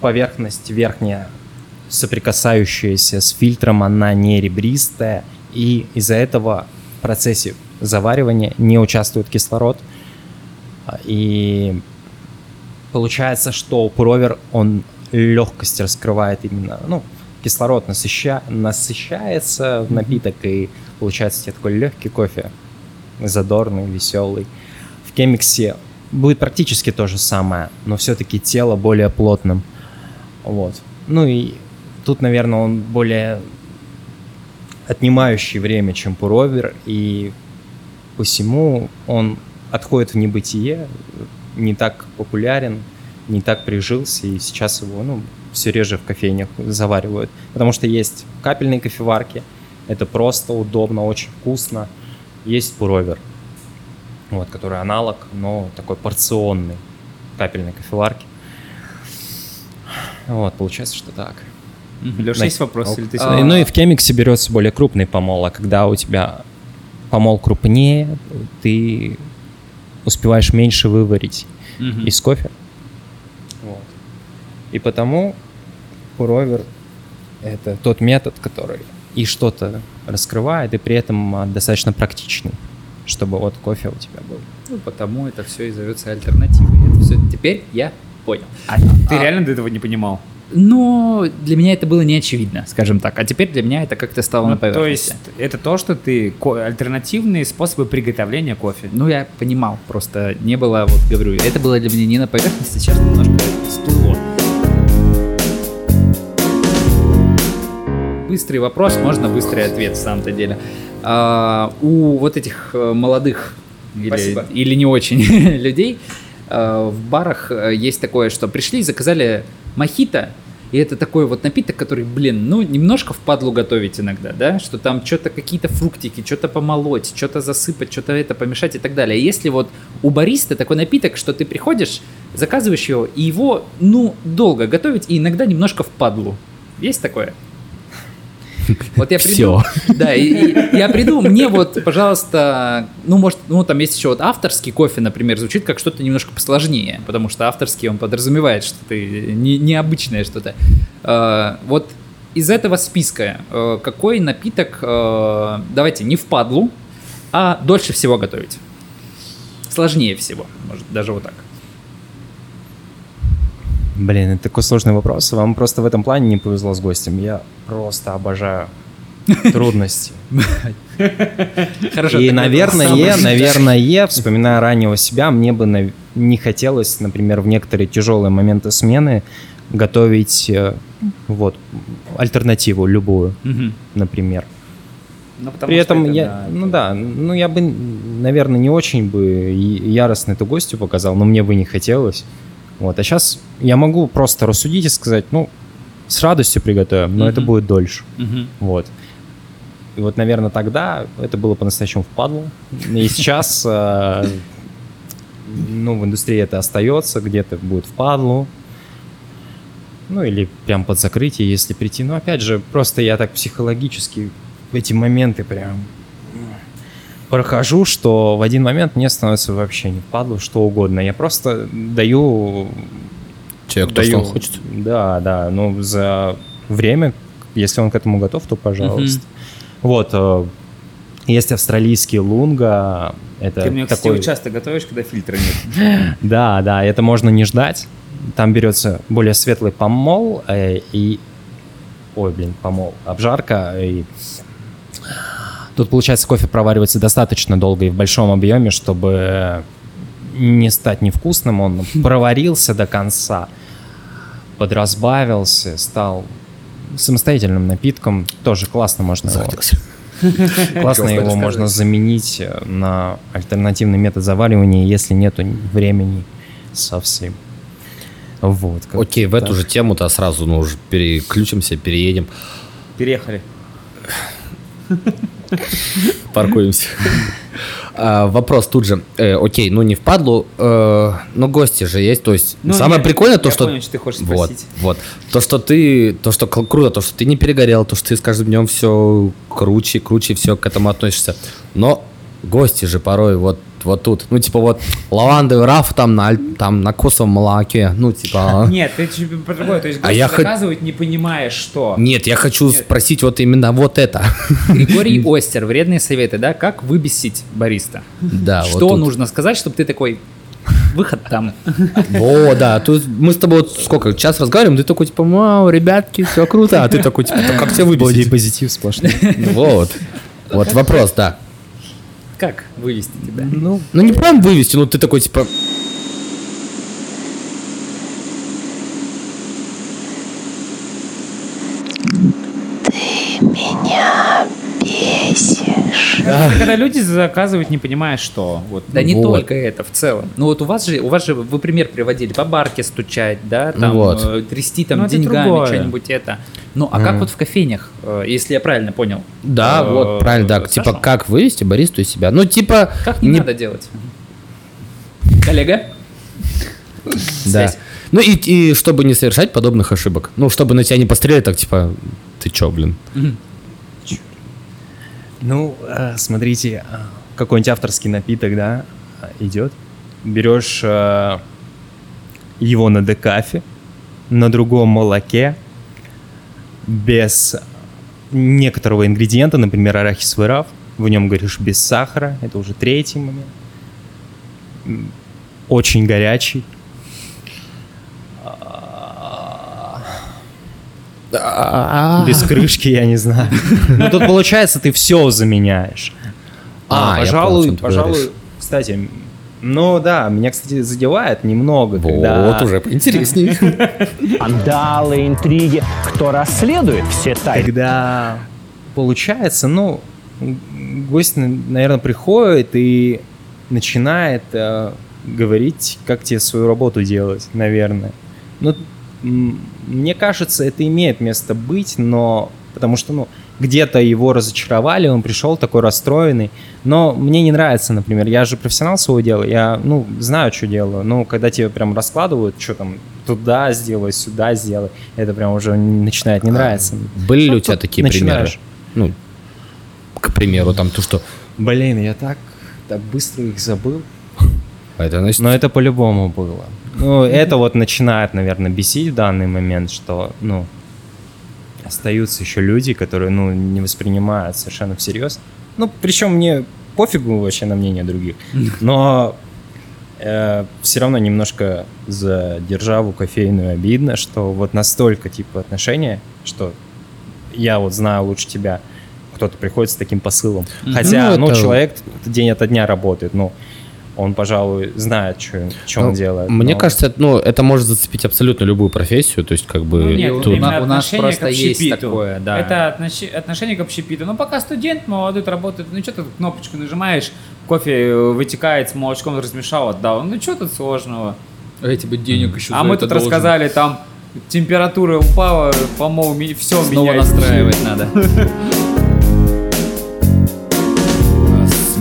поверхность верхняя, соприкасающаяся с фильтром, она не ребристая, и из-за этого в процессе заваривания не участвует кислород. И получается, что пуровер, он легкость раскрывает именно, ну, кислород насыща... насыщается в напиток, и получается тебе такой легкий кофе, задорный, веселый. В кемиксе будет практически то же самое, но все-таки тело более плотным. Вот. Ну и тут, наверное, он более отнимающий время, чем пуровер, и посему он отходит в небытие, не так популярен, не так прижился, и сейчас его, ну, все реже в кофейнях заваривают. Потому что есть капельные кофеварки, это просто удобно, очень вкусно. Есть пуровер, вот, который аналог, но такой порционный капельной кофеварки. Вот, получается, что так. Леша, есть вопрос? Или ты А, Ну и в кемиксе берется более крупный помол, а когда у тебя помол крупнее, ты успеваешь меньше выварить Мгм. из кофе. Вот. И потому пуровер это тот метод, который и что-то раскрывает, и при этом а, достаточно практичный, чтобы вот кофе у тебя был. Ну, потому это все и зовется альтернативой. Это всё- Теперь я понял. А ты А- реально до этого не понимал? Но для меня это было не очевидно, скажем так. А теперь для меня это как-то стало на Ну, то поверхности. есть это то, что ты альтернативные способы приготовления кофе. Ну, я понимал, просто не было, вот говорю, это было для меня не на поверхности, сейчас немножко всплыло. Быстрый вопрос, можно быстрый ответ, в самом-то деле. А, у вот этих э, молодых или, Спасибо. или не очень людей э, в барах э, есть такое, что пришли, заказали мохито, И это такой вот напиток, который, блин, ну, немножко впадлу готовить иногда, да, что там что-то какие-то фруктики, что-то помолоть, что-то засыпать, что-то это помешать и так далее. Если вот у бариста такой напиток, что ты приходишь, заказываешь его, и его, ну, долго готовить, и иногда немножко впадлу. Есть такое? Вот я приду, да, и, и я приду, мне вот, пожалуйста, ну, может, ну, там есть еще вот авторский кофе, например, звучит как что-то немножко посложнее, потому что авторский, он подразумевает, что ты не, необычное что-то. Э, вот из этого списка э, какой напиток, э, давайте, не впадлу, а дольше всего готовить? Сложнее всего, может, даже вот так. Блин, это такой сложный вопрос. Вам просто в этом плане не повезло с гостем. Я просто обожаю трудности. Хорошо. И, наверное, наверное, вспоминая раннего себя, мне бы не хотелось, например, в некоторые тяжелые моменты смены готовить э, вот альтернативу любую, например. Ну, потому При этом это, я, да, ну это- да, ну я бы, наверное, не очень бы яростно эту гостю показал, но мне бы не хотелось. Вот, а сейчас я могу просто рассудить и сказать, ну, с радостью приготовим, но это Мгм. будет дольше. Мгм. Вот. И вот, наверное, тогда это было по-настоящему впадло. И сейчас, э, ну, в индустрии это остается, где-то будет впадлу. Ну, или прям под закрытие, если прийти. Но, опять же, просто я так психологически в эти моменты прям прохожу, что в один момент мне становится вообще не впадло, что угодно. Я просто даю Человек то, даю, что он хочет. Да, да. Ну, за время, если он к этому готов, то пожалуйста. Вот. э, Есть австралийский лунга. Это Ты мне, кстати, такой... часто готовишь, когда фильтра нет. Да, да, это можно не ждать. Там берется более светлый помол э, и... Ой, блин, помол. Обжарка и... Тут, получается, кофе проваривается достаточно долго и в большом объеме, чтобы не стать невкусным. Он проварился до конца, подразбавился, стал самостоятельным напитком. Тоже классно можно его... Классно его можно заменить э, на альтернативный метод заваривания, если нету времени совсем. Вот. Окей, в эту же тему-то сразу, ну, уже переключимся, переедем, Переехали. паркуемся. А, Вопрос тут же. Э, Окей, ну не впадлу, э, но гости же есть. То есть Ну, самое я- прикольное то, я что... понял, что ты хочешь вот, спросить. вот. То, что ты... То, что круто, то, что ты не перегорел, то, что ты с каждым днем все круче, круче все к этому относишься. Но гости же порой вот вот тут. Ну, типа вот лавандовый раф там на, там на косовом молоке. Ну, типа... Нет, ты по другое. То есть А я заказывают, не понимая, что. Нет, я хочу спросить вот именно вот это. Григорий Остер, вредные советы, да? Как выбесить бариста? Да, вот Что тут. нужно сказать, чтобы ты такой, выход там. О, да, тут мы с тобой вот сколько, час разговариваем, ты такой, типа, вау, ребятки, все круто, а ты такой, типа, «Так как тебя выбесить? позитив сплошной. Вот. Вот вопрос, да. Как вывести тебя? Ну, Ну не прям вывести, ну ты такой, типа, Когда люди заказывают, не понимая, что. Вот. Да не Вот. только это, в целом. Ну вот у вас же, у вас же, вы пример приводили, по барке стучать, да, там Вот. э, трясти там Ну, деньгами, другое. что-нибудь это. Ну а как вот в кофейнях, э, если я правильно понял? да, Э, вот, правильно, да, Саша, типа, как вывести баристу из себя? Ну, типа, Как не, надо делать? Коллега? да. Ну и, и чтобы не совершать подобных ошибок. Ну, чтобы на тебя не пострелять, так, типа, ты чё, блин? Ну, э, смотрите, э, какой-нибудь авторский напиток, да, идет. Берешь э, его на декафе, на другом молоке, без некоторого ингредиента, например, арахисовый раф, в нем говоришь без сахара, это уже третий момент. Очень горячий. Без крышки, я не знаю. Ну, тут получается, ты все заменяешь. А, А, пожалуй, пожалуй, кстати, ну да, меня, кстати, задевает немного, когда... Вот уже интереснее. Скандалы, интриги. Кто расследует все тайны? Когда получается, ну, гость, наверное, приходит и начинает э, говорить, как тебе свою работу делать, наверное. Ну, мне кажется, это имеет место быть, но потому что, ну, где-то его разочаровали, он пришел такой расстроенный, но мне не нравится, например, я же профессионал своего дела, я, ну, знаю, что делаю, но когда тебе прям раскладывают, что там, туда сделай, сюда сделай, это прям уже начинает не нравиться. Были ли Ну, у тебя такие начинаешь. примеры? Ну, к примеру, там то, что... Блин, я так, так быстро их забыл. Это значит... Но это по-любому было. Ну, это вот начинает, наверное, бесить в данный момент, что, ну, остаются еще люди, которые, ну, не воспринимают совершенно всерьез. Ну, причем мне пофигу вообще на мнение других. Но все равно немножко за державу кофейную обидно, что вот настолько, типа, отношения, что я вот знаю лучше тебя, кто-то приходит с таким посылом. Хотя, Ну, ну, это- человек день ото дня работает, ну, он, пожалуй, знает, что, он Ну, делает. Мне но- кажется, это, ну, это может зацепить абсолютно любую профессию, то есть как бы Ну, нет, тут... именно У нас отношение просто есть такое, да. Это отнош- отношение к общепиту. Ну, пока студент молодой работает, ну, что ты кнопочку нажимаешь, кофе э, вытекает с молочком, размешал, отдал. Ну, что тут сложного? Эти бы денег еще А мы тут рассказали, там температура упала, помол, все Снова меняется. настраивать надо.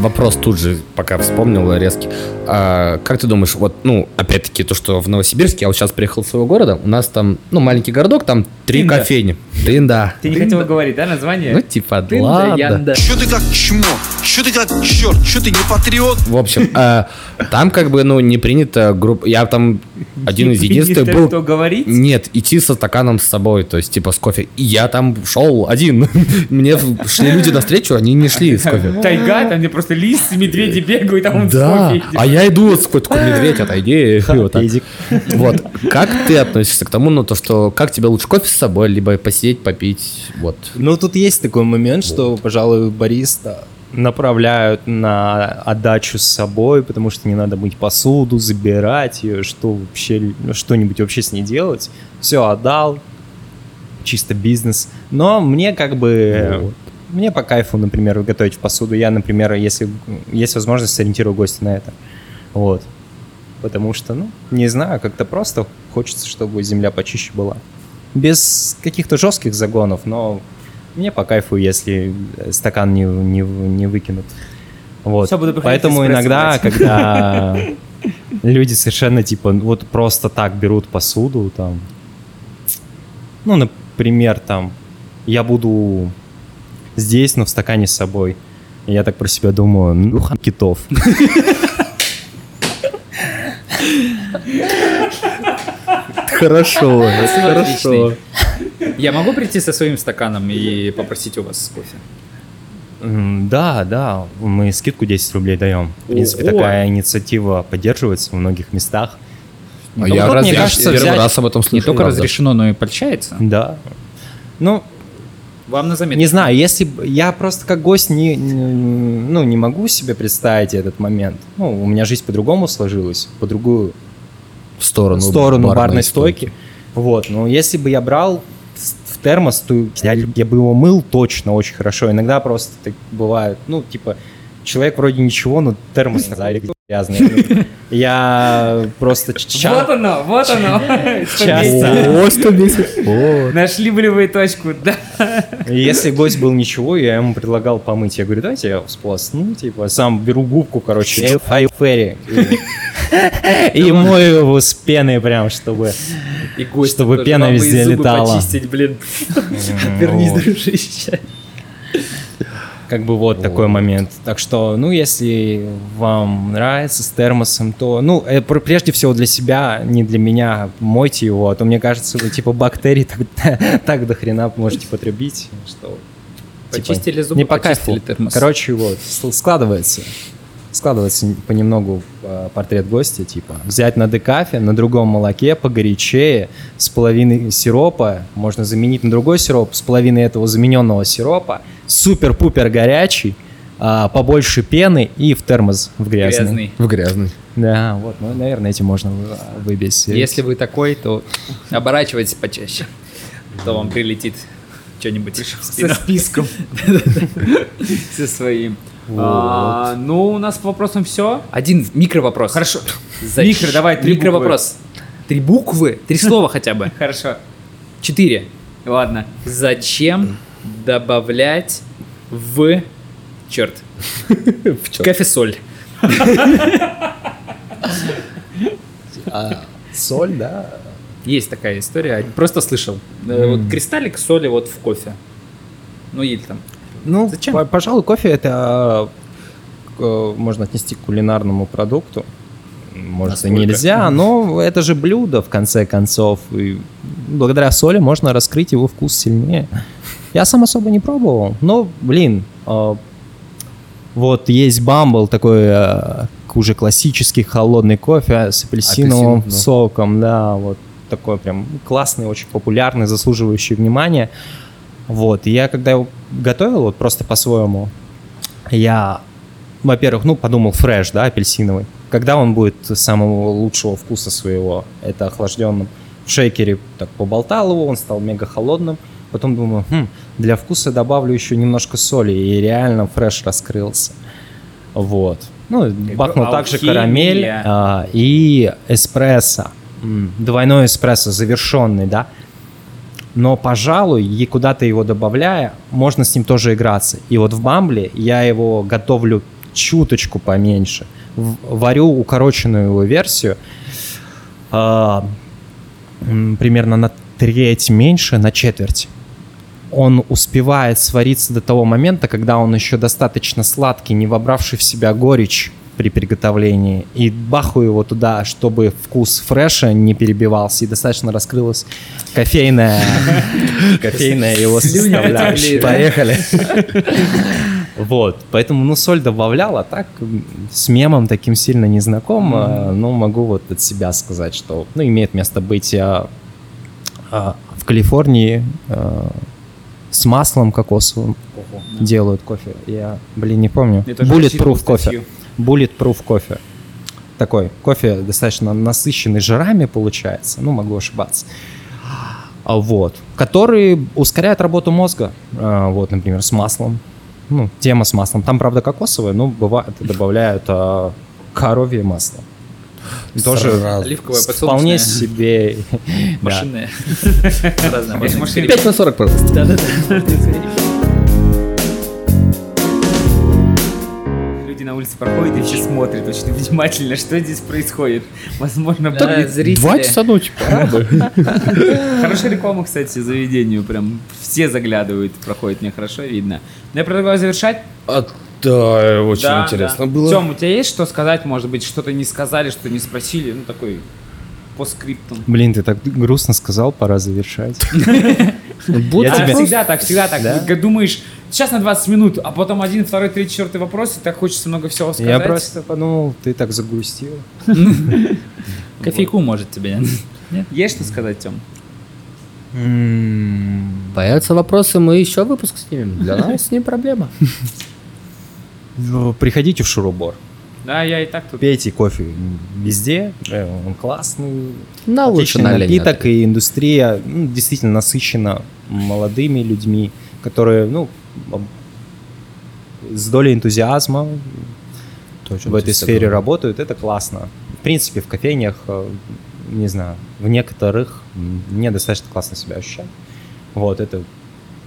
Вопрос тут же, пока вспомнил резкий. А, как ты думаешь, вот, ну, опять-таки, то, что в Новосибирске, я вот сейчас приехал из своего города, у нас там, ну, маленький городок, там три Тында. кофейни. Тында. Ты не хотел говорить, да, название? Ну, типа, ладно. Чё ты как чмо? Чё ты как черт? Чё ты не патриот? В общем, а, там как бы, ну, не принято групп... Я там один из единственных был... что говорить? Нет, идти со стаканом с собой, то есть, типа, с кофе. И я там шел один. Мне шли люди навстречу, они не шли с кофе. Тайга, там где просто лис, медведи бегают, там он с Да, а я иду, такой, такой медведь, отойди. Вот, как ты относишься к тому, ну, то, что, как тебе лучше кофе с собой, либо посидеть, попить, вот. Ну, тут есть такой момент, что, пожалуй, бариста направляют на отдачу с собой, потому что не надо мыть посуду, забирать ее, что вообще, ну, что-нибудь вообще с ней делать. Все, отдал, чисто бизнес. Но мне как бы... Мне по кайфу, например, готовить в посуду. Я, например, если есть возможность, сориентирую гостя на это. Вот. Потому что, ну, не знаю, как-то просто хочется, чтобы земля почище была. Без каких-то жестких загонов, но мне по кайфу, если э, стакан не, не, не выкинут. Вот. Всё, буду Поэтому иногда, когда люди совершенно типа вот просто так берут посуду, там, ну, например, там, я буду здесь, но в стакане с собой. И Я так про себя думаю, ну, хан китов. Хорошо, Отличный. Я могу прийти со своим стаканом и попросить у вас кофе? Да, да, мы скидку 10 рублей даем. В принципе, Ого. такая инициатива поддерживается в многих местах. А Ну, я вот раз- мне я кажется, первый взять- раз об этом слышу. Не только правда. разрешено, но и польщается. Да. Ну, Вам на заметку. не знаю, если я просто как гость не, не- ну, не могу себе представить этот момент. Ну, у меня жизнь по-другому сложилась, по другую В сторону, сторону барной, стойки. Вот, но если бы я брал в термос, то я, я бы его мыл точно очень хорошо. Иногда просто так бывает, ну, типа, человек вроде ничего, но термос грязный. Я просто Вот часто... оно, вот оно. Часто. О, 110. Нашли болевую точку, да. Если гость был ничего, я ему предлагал помыть. Я говорю, давайте я всплосну, типа, сам беру губку, короче, фэри. И мою его с пеной прям, чтобы... И гость Чтобы пена везде летала. почистить, блин. Вернись, дружище. Как бы вот такой момент. Так что, ну, если вам нравится с термосом, то, ну, э, пр- прежде всего для себя, не для меня, мойте его, а то, мне кажется, вы, типа, бактерий так, так до хрена можете потребить, что... типа, Почистили зубы, не по почистили кайфу. термос. Короче, вот, складывается. Складывается понемногу э, портрет гостя, типа, взять на декафе, на другом молоке, погорячее, с половиной сиропа, можно заменить на другой сироп, с половиной этого замененного сиропа, супер-пупер горячий, а, побольше пены и в термос в грязный. Грязный. В грязный. Да, вот, ну, наверное, этим можно вы- выбить. Если вы такой, то оборачивайтесь почаще. То вам прилетит что-нибудь Со списком. Со своим. А, Ну, у нас по вопросам все. Один микро вопрос. Хорошо. Микро, давай, три Микро вопрос. Три буквы, три слова хотя бы. Хорошо. Четыре. Ладно. Зачем добавлять в... Черт. В Кофе-соль. Соль, да. Есть такая история, просто слышал. Э, Вот кристаллик соли вот в кофе. Ну или там. Ну, Зачем? по- пожалуй, кофе это э, можно отнести к кулинарному продукту. Может, и Насколько? нельзя, но это же блюдо, в конце концов. И благодаря соли можно раскрыть его вкус сильнее. Я сам особо не пробовал, но, блин, э, вот есть бамбл, такой э, уже классический холодный кофе с апельсиновым Апельсин, ну. соком, да, вот такой прям классный, очень популярный, заслуживающий внимания. Вот, и я когда его готовил, вот просто по-своему, я, во-первых, ну, подумал фреш, да, апельсиновый. Когда он будет самого лучшего вкуса своего, это охлажденным. В шейкере так поболтал его, он стал мега холодным. Потом думаю, хм, для вкуса добавлю еще немножко соли, и реально фреш раскрылся. Вот. Ну, бахнул также алхимия. карамель а, и эспрессо. Двойной эспрессо, завершенный, да. Но, пожалуй, и куда-то его добавляя, можно с ним тоже играться. И вот в Бамбле я его готовлю чуточку поменьше. Варю укороченную его версию. а, примерно на треть меньше, на четверть. Он успевает свариться до того момента, когда он еще достаточно сладкий, не вобравший в себя горечь при приготовлении. И бахаю его туда, чтобы вкус фреша не перебивался и достаточно раскрылась кофейная, кофейная его составляющая. Поехали. Вот, поэтому, ну, соль добавлял, а так с мемом таким сильно не знаком, а, ну, могу вот от себя сказать, что, ну, имеет место быть а, а, в Калифорнии а, с маслом кокосовым делают кофе. Я, блин, не помню. Bulletproof кофе. Bulletproof кофе. Такой кофе достаточно насыщенный жирами получается, ну, могу ошибаться. А, Вот. Который ускоряет работу мозга. А, Вот, например, с маслом. Ну, тема с маслом. Там, правда, кокосовое, но бывает, добавляют а, коровье масло. Тоже Сразу. Оливковое, вполне себе. машины. 5 на 40, пожалуйста. Да-да-да. Улице проходят и все смотрят очень внимательно, что здесь происходит. Возможно, Да, будет- зрители. Два часа ночи. Хорошая реклама, кстати, заведению. Прям все заглядывают, проходит, мне хорошо видно. Но я предлагаю завершать. А, Да, очень интересно было. Тем, у тебя есть что сказать? Может быть, что-то не сказали, что не спросили? Ну, такой по скриптам. Блин, ты так грустно сказал, пора завершать. Будь- Я А, тебя- Всегда так, всегда так. Да? Думаешь, сейчас на 20 минут, а потом один, второй, третий, четвертый вопрос, и так хочется много всего сказать. Я просто подумал, ты так загрустил. Кофейку может тебе. Нет? Есть что сказать, Тем? Появятся вопросы, мы еще выпуск снимем. Для нас не проблема. Ну, Приходите в Шурубор. Да, я и так тут. Пейте кофе везде, э, он классный. На на напиток, и индустрия ну, действительно насыщена молодыми людьми, которые, ну, с долей энтузиазма в этой сфере работают, это классно. В принципе, в кофейнях, э, не знаю, в некоторых мне достаточно классно себя ощущать. Вот, это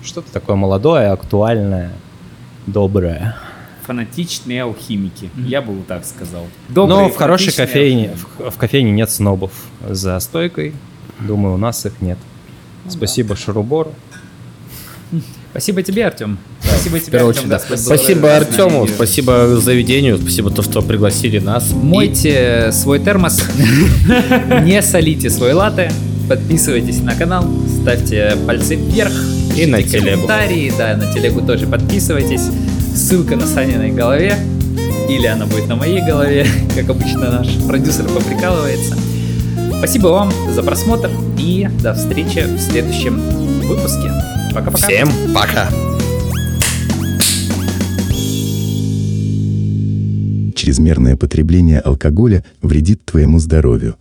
что-то такое молодое, актуальное, доброе. Фанатичные алхимики. Я бы вот так сказал. Но Добрые, в хорошей кофейне, в, в кофейне нет снобов за стойкой. Думаю, у нас их нет. Спасибо Шурубору. Спасибо тебе, Артем. Спасибо тебе, Артем. очередь, да. Спасибо Артему, спасибо заведению, спасибо то, что пригласили нас. Мойте свой термос, не солите свой латте, подписывайтесь на канал, ставьте пальцы вверх. И на телегу. Комментарии, да, на телегу тоже подписывайтесь. Ссылка на Саниной голове, или она будет на моей голове, как обычно наш продюсер поприкалывается. Спасибо вам за просмотр и до встречи в следующем выпуске. Пока-пока. Всем пока. Чрезмерное потребление алкоголя вредит твоему здоровью.